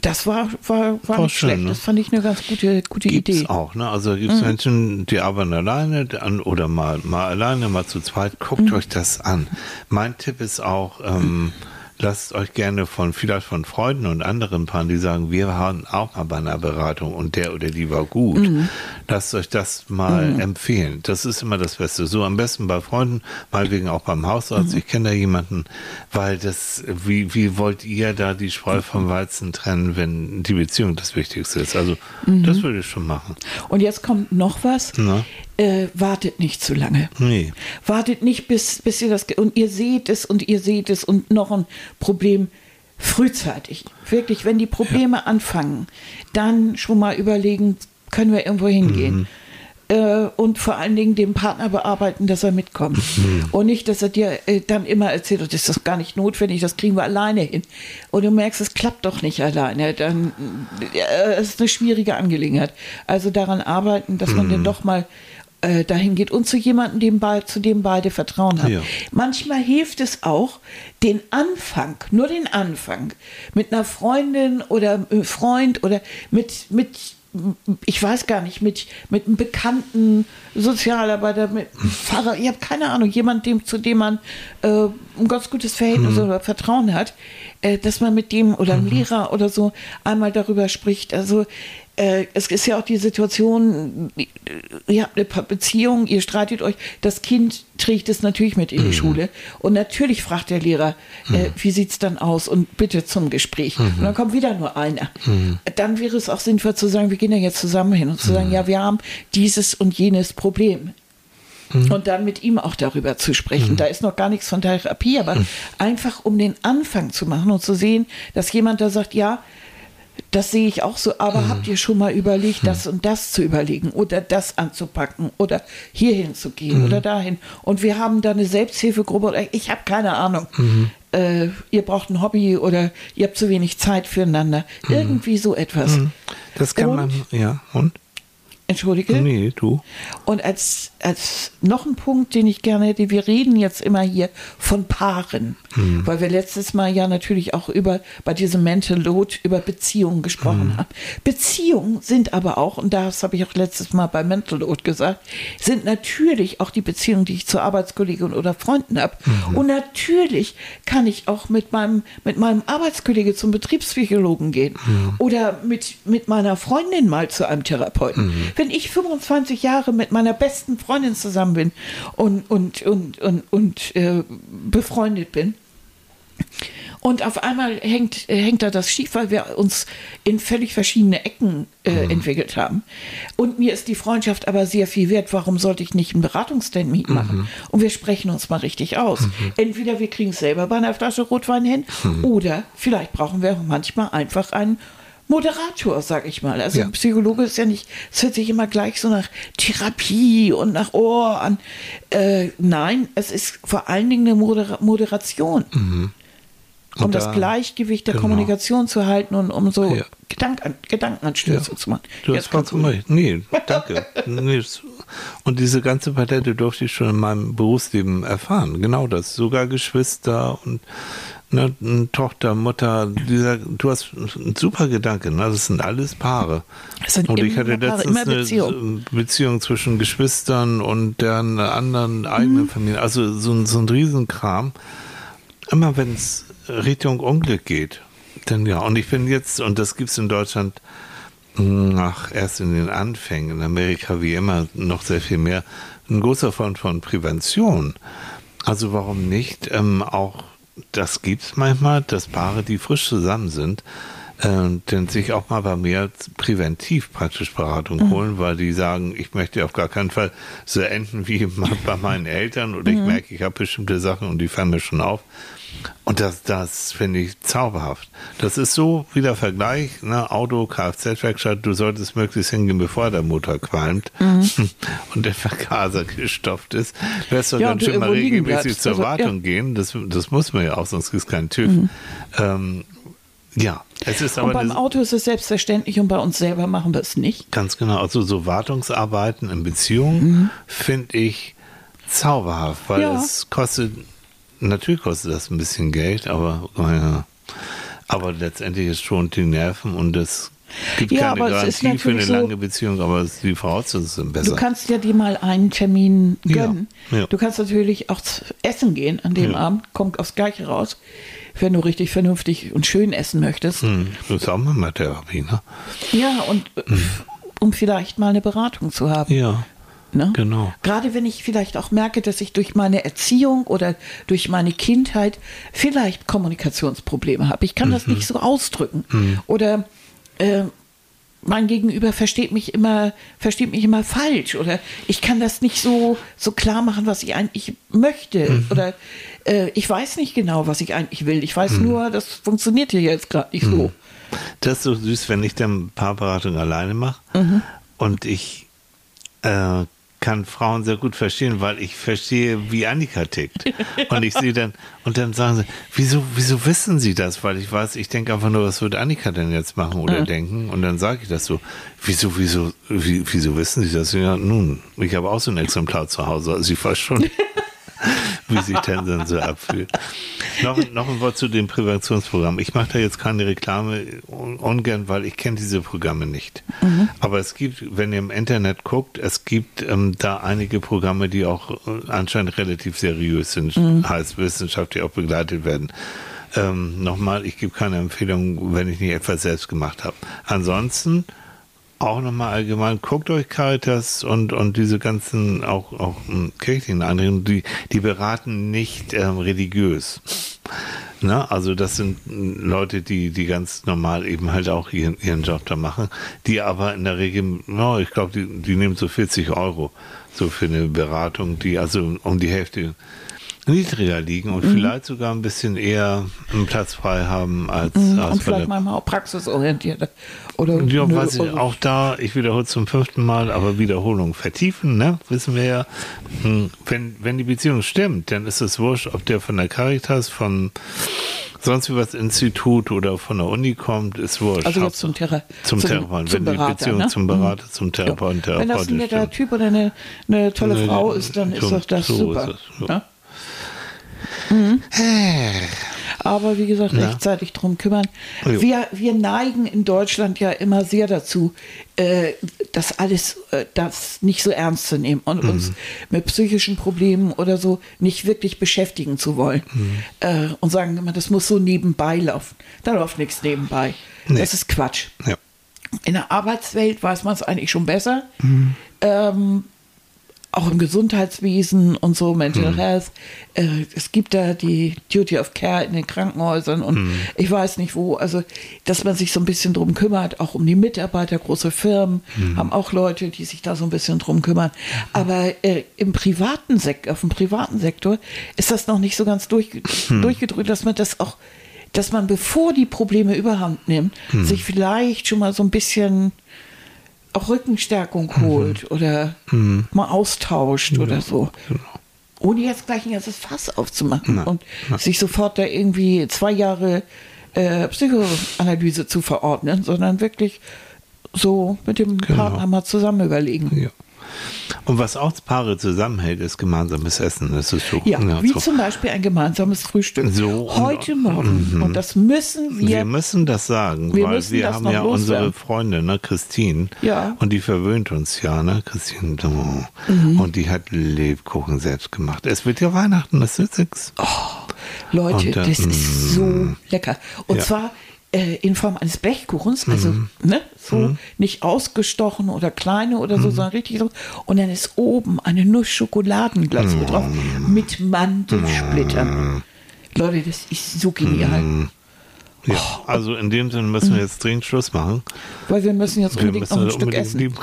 S2: Das war, war, war, war nicht schön, schlecht. Ne? Das fand ich eine ganz gute, gute
S1: gibt's
S2: Idee.
S1: auch, ne? Also gibt es mhm. Menschen, die arbeiten alleine oder mal, mal alleine, mal zu zweit. Guckt mhm. euch das an. Mein Tipp ist auch, ähm, (laughs) lasst euch gerne von vielleicht von Freunden und anderen Paaren, die sagen, wir waren auch mal bei einer Beratung und der oder die war gut. Mhm. Lasst euch das mal mhm. empfehlen. Das ist immer das Beste. So am besten bei Freunden, meinetwegen auch beim Hausarzt. Mhm. Ich kenne da jemanden, weil das, wie, wie wollt ihr da die Spreu vom Weizen trennen, wenn die Beziehung das Wichtigste ist? Also mhm. das würde ich schon machen.
S2: Und jetzt kommt noch was. Na? Äh, wartet nicht zu lange.
S1: Nee.
S2: Wartet nicht, bis, bis ihr das und ihr seht es und ihr seht es und noch ein Problem frühzeitig. Wirklich, wenn die Probleme ja. anfangen, dann schon mal überlegen, können wir irgendwo hingehen. Mhm. Äh, und vor allen Dingen dem Partner bearbeiten, dass er mitkommt. Mhm. Und nicht, dass er dir äh, dann immer erzählt, das ist das gar nicht notwendig, das kriegen wir alleine hin. Und du merkst, es klappt doch nicht alleine. Dann äh, ist eine schwierige Angelegenheit. Also daran arbeiten, dass man mhm. dann doch mal äh, dahin geht und zu jemandem, dem zu dem beide Vertrauen haben. Ja. Manchmal hilft es auch, den Anfang, nur den Anfang, mit einer Freundin oder einem Freund oder mit, mit ich weiß gar nicht, mit, mit einem bekannten Sozialarbeiter, mit einem Pfarrer, ich habe keine Ahnung, jemand, dem, zu dem man äh, ein ganz gutes Verhältnis mhm. oder Vertrauen hat, äh, dass man mit dem oder einem mhm. Lehrer oder so einmal darüber spricht. Also äh, es ist ja auch die Situation, ihr habt eine Beziehung, ihr streitet euch, das Kind trägt es natürlich mit in die mhm. Schule und natürlich fragt der Lehrer, äh, mhm. wie sieht es dann aus und bitte zum Gespräch. Mhm. Und dann kommt wieder nur einer. Mhm. Dann wäre es auch sinnvoll zu sagen, wir gehen ja jetzt zusammen hin und zu sagen, mhm. ja, wir haben dieses und jenes Problem. Und dann mit ihm auch darüber zu sprechen. Da ist noch gar nichts von Therapie, aber einfach um den Anfang zu machen und zu sehen, dass jemand da sagt, ja, das sehe ich auch so, aber habt ihr schon mal überlegt, das und das zu überlegen oder das anzupacken oder hierhin zu gehen oder dahin? Und wir haben da eine Selbsthilfegruppe oder ich habe keine Ahnung. Äh, ihr braucht ein Hobby oder ihr habt zu wenig Zeit füreinander. Irgendwie so etwas.
S1: Das kann
S2: Und-
S1: man, ja, und?
S2: Entschuldige.
S1: Nee, du.
S2: Und als, als noch ein Punkt, den ich gerne hätte, wir reden jetzt immer hier von Paaren, weil wir letztes Mal ja natürlich auch über, bei diesem Mental Load über Beziehungen gesprochen haben. Beziehungen sind aber auch, und das habe ich auch letztes Mal bei Mental Load gesagt, sind natürlich auch die Beziehungen, die ich zu Arbeitskollegen oder Freunden habe. Und natürlich kann ich auch mit meinem, mit meinem Arbeitskollege zum Betriebspsychologen gehen oder mit, mit meiner Freundin mal zu einem Therapeuten. Wenn ich 25 Jahre mit meiner besten Freundin zusammen bin und, und, und, und, und äh, befreundet bin, und auf einmal hängt, äh, hängt da das schief, weil wir uns in völlig verschiedene Ecken äh, entwickelt haben. Und mir ist die Freundschaft aber sehr viel wert. Warum sollte ich nicht einen Beratungstermin machen? Und wir sprechen uns mal richtig aus. Entweder wir kriegen es selber bei einer Flasche Rotwein hin oder vielleicht brauchen wir manchmal einfach einen Moderator, sag ich mal. Also
S1: Ja.
S2: ein Psychologe ist ja nicht, es hört sich immer gleich so nach Therapie und nach Ohr an. Äh, nein, es ist vor allen Dingen eine Modera Moderation um
S1: Und
S2: das
S1: da-
S2: Gleichgewicht der
S1: genau.
S2: Kommunikation zu halten und um so
S1: Ja.
S2: Gedanken, Gedankenanstöße zu machen.
S1: Du hast
S2: Jetzt kannst
S1: vollkommen recht. Nee, danke. Nee, Und diese ganze Palette durfte ich schon in meinem Berufsleben erfahren. Genau das. Sogar Geschwister und ne, Tochter, Mutter. Dieser, du hast einen super Gedanke. Ne? Das sind alles Paare.
S2: Es sind
S1: und ich hatte
S2: Paare,
S1: letztens
S2: immer Beziehung.
S1: eine Beziehung zwischen Geschwistern und deren anderen eigenen
S2: Mhm.
S1: Familien. Also so, ein- so ein Riesenkram. Immer wenn es Richtung Unglück geht, dann ja. Und ich bin jetzt, und das gibt es in Deutschland ach, erst in den Anfängen, in Amerika wie immer noch sehr viel mehr, ein großer Freund von Prävention. Also warum nicht ähm, auch, das gibt es manchmal, dass Paare, die frisch zusammen sind, äh, denn sich auch mal bei mir präventiv praktisch Beratung holen, weil die sagen, ich möchte auf gar keinen Fall so enden wie (laughs) bei meinen Eltern oder ich merke, ich habe bestimmte Sachen und die fallen mir schon auf. Und das, das finde ich zauberhaft. Das ist so wie der Vergleich, ne, Auto, Kfz-Werkstatt, du solltest möglichst hingehen, bevor der Motor qualmt (laughs) und der Vergaser gestopft ist. Wärst du
S2: Ja, du
S1: schön mal regelmäßig zur
S2: Also,
S1: Wartung
S2: ja.
S1: gehen. Das, das muss man ja auch, sonst gibt es keinen TÜV. Ähm, ja, es ist aber
S2: Und beim Auto ist es selbstverständlich und bei uns selber machen wir es nicht.
S1: Ganz genau. Also so Wartungsarbeiten in Beziehungen finde ich zauberhaft, weil
S2: Ja.
S1: es kostet, natürlich kostet das ein bisschen Geld, aber naja. Aber letztendlich ist schon die Nerven und es gibt
S2: Ja,
S1: keine
S2: aber es ist
S1: Garantie für eine
S2: natürlich so-
S1: lange Beziehung, aber die Voraussetzungen sind besser.
S2: Du kannst ja dir mal einen Termin
S1: Ja,
S2: gönnen.
S1: ja.
S2: Du kannst natürlich auch essen gehen an dem
S1: Ja.
S2: Abend, kommt aufs Gleiche raus, wenn du richtig vernünftig und schön essen möchtest.
S1: Hm, das ist auch mal Therapie, ne?
S2: Ja, und äh, um vielleicht mal eine Beratung zu haben.
S1: Ja,
S2: Ne?
S1: genau.
S2: Gerade wenn ich vielleicht auch merke, dass ich durch meine Erziehung oder durch meine Kindheit vielleicht Kommunikationsprobleme habe. Ich kann das nicht so ausdrücken. Oder äh, mein Gegenüber versteht mich immer, versteht mich immer falsch. Oder ich kann das nicht so, so klar machen, was ich eigentlich möchte. Oder äh, ich weiß nicht genau, was ich eigentlich will. Ich weiß nur, das funktioniert hier jetzt gerade nicht so.
S1: Das ist so süß, wenn ich dann Paarberatung alleine mache und ich äh, kann Frauen sehr gut verstehen, weil ich verstehe, wie Annika tickt. (laughs) Und ich sehe dann, und dann sagen sie, wieso, wieso wissen sie das? Weil ich weiß, ich denke einfach nur, was würde Annika denn jetzt machen oder denken? Und dann sage ich das so, wieso, wieso, wie, wieso wissen sie das? Ja, nun, ich habe auch so ein Exemplar zu Hause, also ich weiß schon. (laughs) (laughs) wie sich Tenzin so abfühlt. Noch, noch ein Wort zu dem Präventionsprogramm. Ich mache da jetzt keine Reklame un- ungern, weil ich kenne diese Programme nicht. Aber es gibt, wenn ihr im Internet guckt, es gibt ähm, da einige Programme, die auch äh, anscheinend relativ seriös sind, heißt wissenschaftlich auch begleitet werden. Ähm, Nochmal, ich gebe keine Empfehlung, wenn ich nicht etwas selbst gemacht habe. Ansonsten auch nochmal allgemein, guckt euch Caritas und, und diese ganzen auch, auch ähm, kirchlichen Einrichtungen, die, die beraten nicht ähm, religiös. Ne? Also das sind Leute, die, die ganz normal eben halt auch ihren, ihren Job da machen, die aber in der Regel, no, ich glaube, die, die nehmen so 40 Euro so für eine Beratung, die also um die Hälfte niedriger liegen und mhm. vielleicht sogar ein bisschen eher einen Platz frei haben als,
S2: mhm.
S1: als
S2: und vielleicht manchmal auch praxisorientiert oder
S1: ja, weiß ich, auch da ich wiederhole zum fünften Mal aber Wiederholung vertiefen ne wissen wir ja hm, wenn wenn die Beziehung stimmt dann ist es wurscht ob der von der Caritas von sonst wie was Institut oder von der Uni kommt, ist wurscht.
S2: Also jetzt zum, Thera
S1: zum, zum Therapeuten. Wenn
S2: Berater,
S1: die Beziehung
S2: ne?
S1: zum Berater, zum Therapeuten,
S2: ja. Wenn das ein netter Typ oder eine, eine tolle nee, Frau ist, dann ist doch das so super. Ist es, so. ja? Mhm. Aber wie gesagt, ja. rechtzeitig drum kümmern. Wir, wir neigen in Deutschland ja immer sehr dazu, äh, das alles äh, das nicht so ernst zu nehmen und mhm. uns mit psychischen Problemen oder so nicht wirklich beschäftigen zu wollen. Mhm. Äh, und sagen immer, das muss so nebenbei laufen. Da läuft nichts nebenbei. Nee. Das ist Quatsch. Ja. In der Arbeitswelt weiß man es eigentlich schon besser. Mhm. Ähm, auch im Gesundheitswesen und so, Mental hm. Health. Äh, es gibt da die Duty of Care in den Krankenhäusern und hm. ich weiß nicht wo. Also, dass man sich so ein bisschen drum kümmert, auch um die Mitarbeiter, große Firmen hm. haben auch Leute, die sich da so ein bisschen drum kümmern. Aber äh, im privaten Sektor, auf dem privaten Sektor ist das noch nicht so ganz durch, hm. durchgedrückt, dass man das auch, dass man bevor die Probleme überhand nimmt, hm. sich vielleicht schon mal so ein bisschen auch Rückenstärkung holt mhm. oder mhm. mal austauscht ja, oder so. Genau. Ohne jetzt gleich ein ganzes Fass aufzumachen na, und na. sich sofort da irgendwie zwei Jahre äh, Psychoanalyse zu verordnen, sondern wirklich so mit dem genau. Partner mal zusammen überlegen.
S1: Ja. Und was auch Paare zusammenhält, ist gemeinsames Essen. Das ist so.
S2: Ja, ja wie so. zum Beispiel ein gemeinsames Frühstück. So, Heute Morgen. Mhm. Und das müssen wir.
S1: Wir müssen das sagen, wir weil wir haben ja unsere Freundin, ne, Christine. Ja. Und die verwöhnt uns ja, ne, Christine. Oh. Mhm. Und die hat Lebkuchen selbst gemacht. Es wird ja Weihnachten, das ist nichts.
S2: Oh, Leute, und, äh, das ist so mm. lecker. Und ja. zwar äh, in Form eines Blechkuchens, also mhm. ne, so mhm. nicht ausgestochen oder kleine oder so, mhm. sondern richtig so. Und dann ist oben eine Nuss-Schokoladenglasur mhm. drauf mit Mandelsplittern. Mhm. Leute, das ist so genial.
S1: Mhm. Ja, oh. also in dem Sinne müssen wir jetzt dringend Schluss machen.
S2: Weil wir müssen jetzt unbedingt noch ein Stück essen.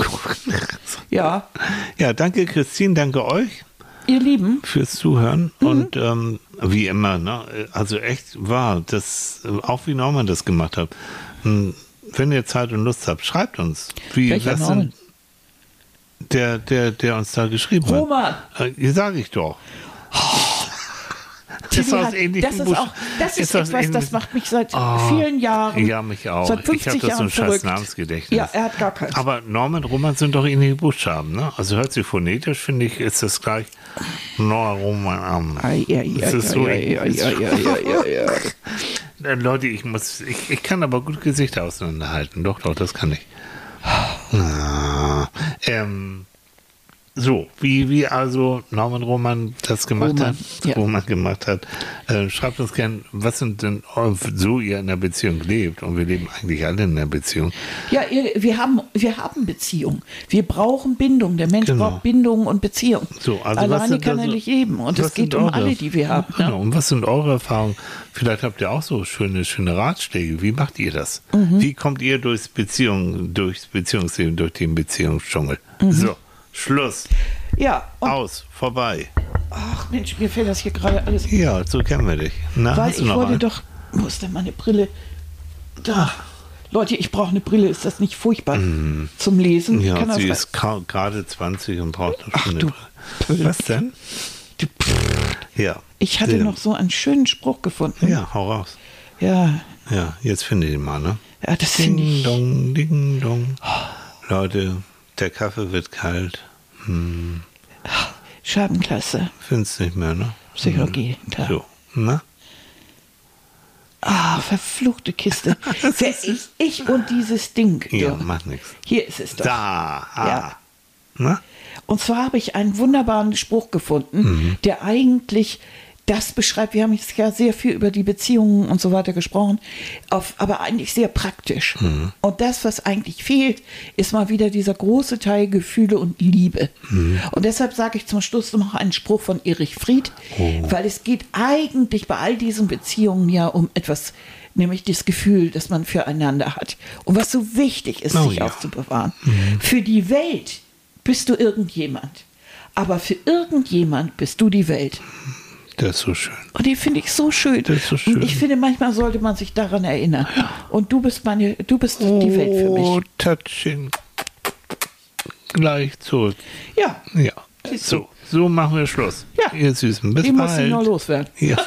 S1: ja. Ja, danke Christine, danke euch.
S2: Ihr Lieben.
S1: Fürs Zuhören. Mhm. Und ähm, wie immer, ne? also echt wahr, das, auch wie Norman das gemacht hat. Hm, wenn ihr Zeit und Lust habt, schreibt uns. Wie,
S2: Welcher Norman?
S1: Der, der, der uns da geschrieben
S2: Roman.
S1: hat. Roman. Äh, sag ich doch.
S2: Oh. (laughs) Das, ist, hat, das ist auch, das ist, ist etwas, das macht mich seit oh, vielen Jahren.
S1: Ja, mich auch. Seit 50 ich habe das so ein scheiß Namensgedächtnis.
S2: Ja, er hat gar keins.
S1: Aber Norman Roman sind doch ähnliche Buchstaben, ne? Also hört sich phonetisch, finde ich, ist das gleich Norman Roman. Das ist so Leute, ich muss, ich, ich kann aber gut Gesichter auseinanderhalten. Doch, doch, das kann ich. Ah, ähm, so, wie, wie also Norman Roman das gemacht Roman, hat, ja. Roman gemacht hat, äh, schreibt uns gern, was sind denn so ihr in der Beziehung lebt und wir leben eigentlich alle in der Beziehung.
S2: Ja, wir haben, wir haben Beziehung. Wir brauchen Bindung. Der Mensch genau. braucht Bindung und Beziehung. So, also Alleine kann also, er nicht leben und es geht um alle, die wir haben.
S1: Genau. Ne? Und was sind eure Erfahrungen? Vielleicht habt ihr auch so schöne, schöne Ratschläge. Wie macht ihr das? Mhm. Wie kommt ihr durchs Beziehung, durchs Beziehungsleben, durch den Beziehungsdschungel? Mhm. So. Schluss.
S2: Ja.
S1: Aus, vorbei.
S2: Ach Mensch, mir fällt das hier gerade alles.
S1: Ja, so kennen wir dich.
S2: Na, Weil ich wollte einen? doch. Wo ist denn meine Brille? Da. Leute, ich brauche eine Brille. Ist das nicht furchtbar mm. zum Lesen?
S1: Ja, sie ist gerade 20 und braucht noch eine Brille. Was denn? Du, ja.
S2: Ich hatte noch so einen schönen Spruch gefunden.
S1: Ja, hau raus.
S2: Ja.
S1: Ja, jetzt finde ich ihn mal, ne?
S2: Ja, das finde ich.
S1: Ding dong, ding dong. Leute, der Kaffee wird kalt. Hm.
S2: Schadenklasse.
S1: Findest nicht mehr, ne?
S2: Psychologie, hm. klar.
S1: So, ne?
S2: Ah, verfluchte Kiste. (laughs) ich, ich und dieses Ding.
S1: Ja, doch. macht nichts.
S2: Hier ist es doch.
S1: Da. Ah.
S2: Ja. Na? Und zwar habe ich einen wunderbaren Spruch gefunden, mhm. der eigentlich das beschreibt, wir haben jetzt ja sehr viel über die Beziehungen und so weiter gesprochen, auf, aber eigentlich sehr praktisch.
S1: Mhm.
S2: Und das, was eigentlich fehlt, ist mal wieder dieser große Teil Gefühle und Liebe.
S1: Mhm.
S2: Und deshalb sage ich zum Schluss noch einen Spruch von Erich Fried,
S1: Oh.
S2: weil es geht eigentlich bei all diesen Beziehungen ja um etwas, nämlich das Gefühl, das man füreinander hat. Und was so wichtig ist,
S1: Oh
S2: sich
S1: ja. Mhm.
S2: aufzubewahren. Für die Welt bist du irgendjemand. Aber für irgendjemand bist du die Welt.
S1: Das ist so schön.
S2: Und die finde ich so schön.
S1: Das ist so schön.
S2: Und ich finde, manchmal sollte man sich daran erinnern. Und du bist meine, du bist die Welt für
S1: Oh,
S2: mich.
S1: Tatschin. Gleich zurück.
S2: Ja,
S1: Ja. So, so machen wir Schluss.
S2: Ja.
S1: Ihr Süßen, bis
S2: die muss ich
S1: bald.
S2: noch loswerden.
S1: Ja,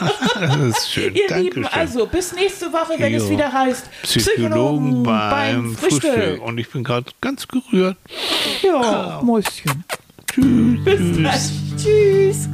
S1: das ist schön. (laughs)
S2: Ihr
S1: Dankeschön.
S2: Lieben, also bis nächste Woche, wenn es
S1: Jo.
S2: wieder heißt
S1: Psychologen beim Frühstück.
S2: Frühstück.
S1: Und ich bin gerade ganz gerührt.
S2: Ja, Mäuschen.
S1: Tschüss.
S2: Bis
S1: tschüss.
S2: dann. Tschüss.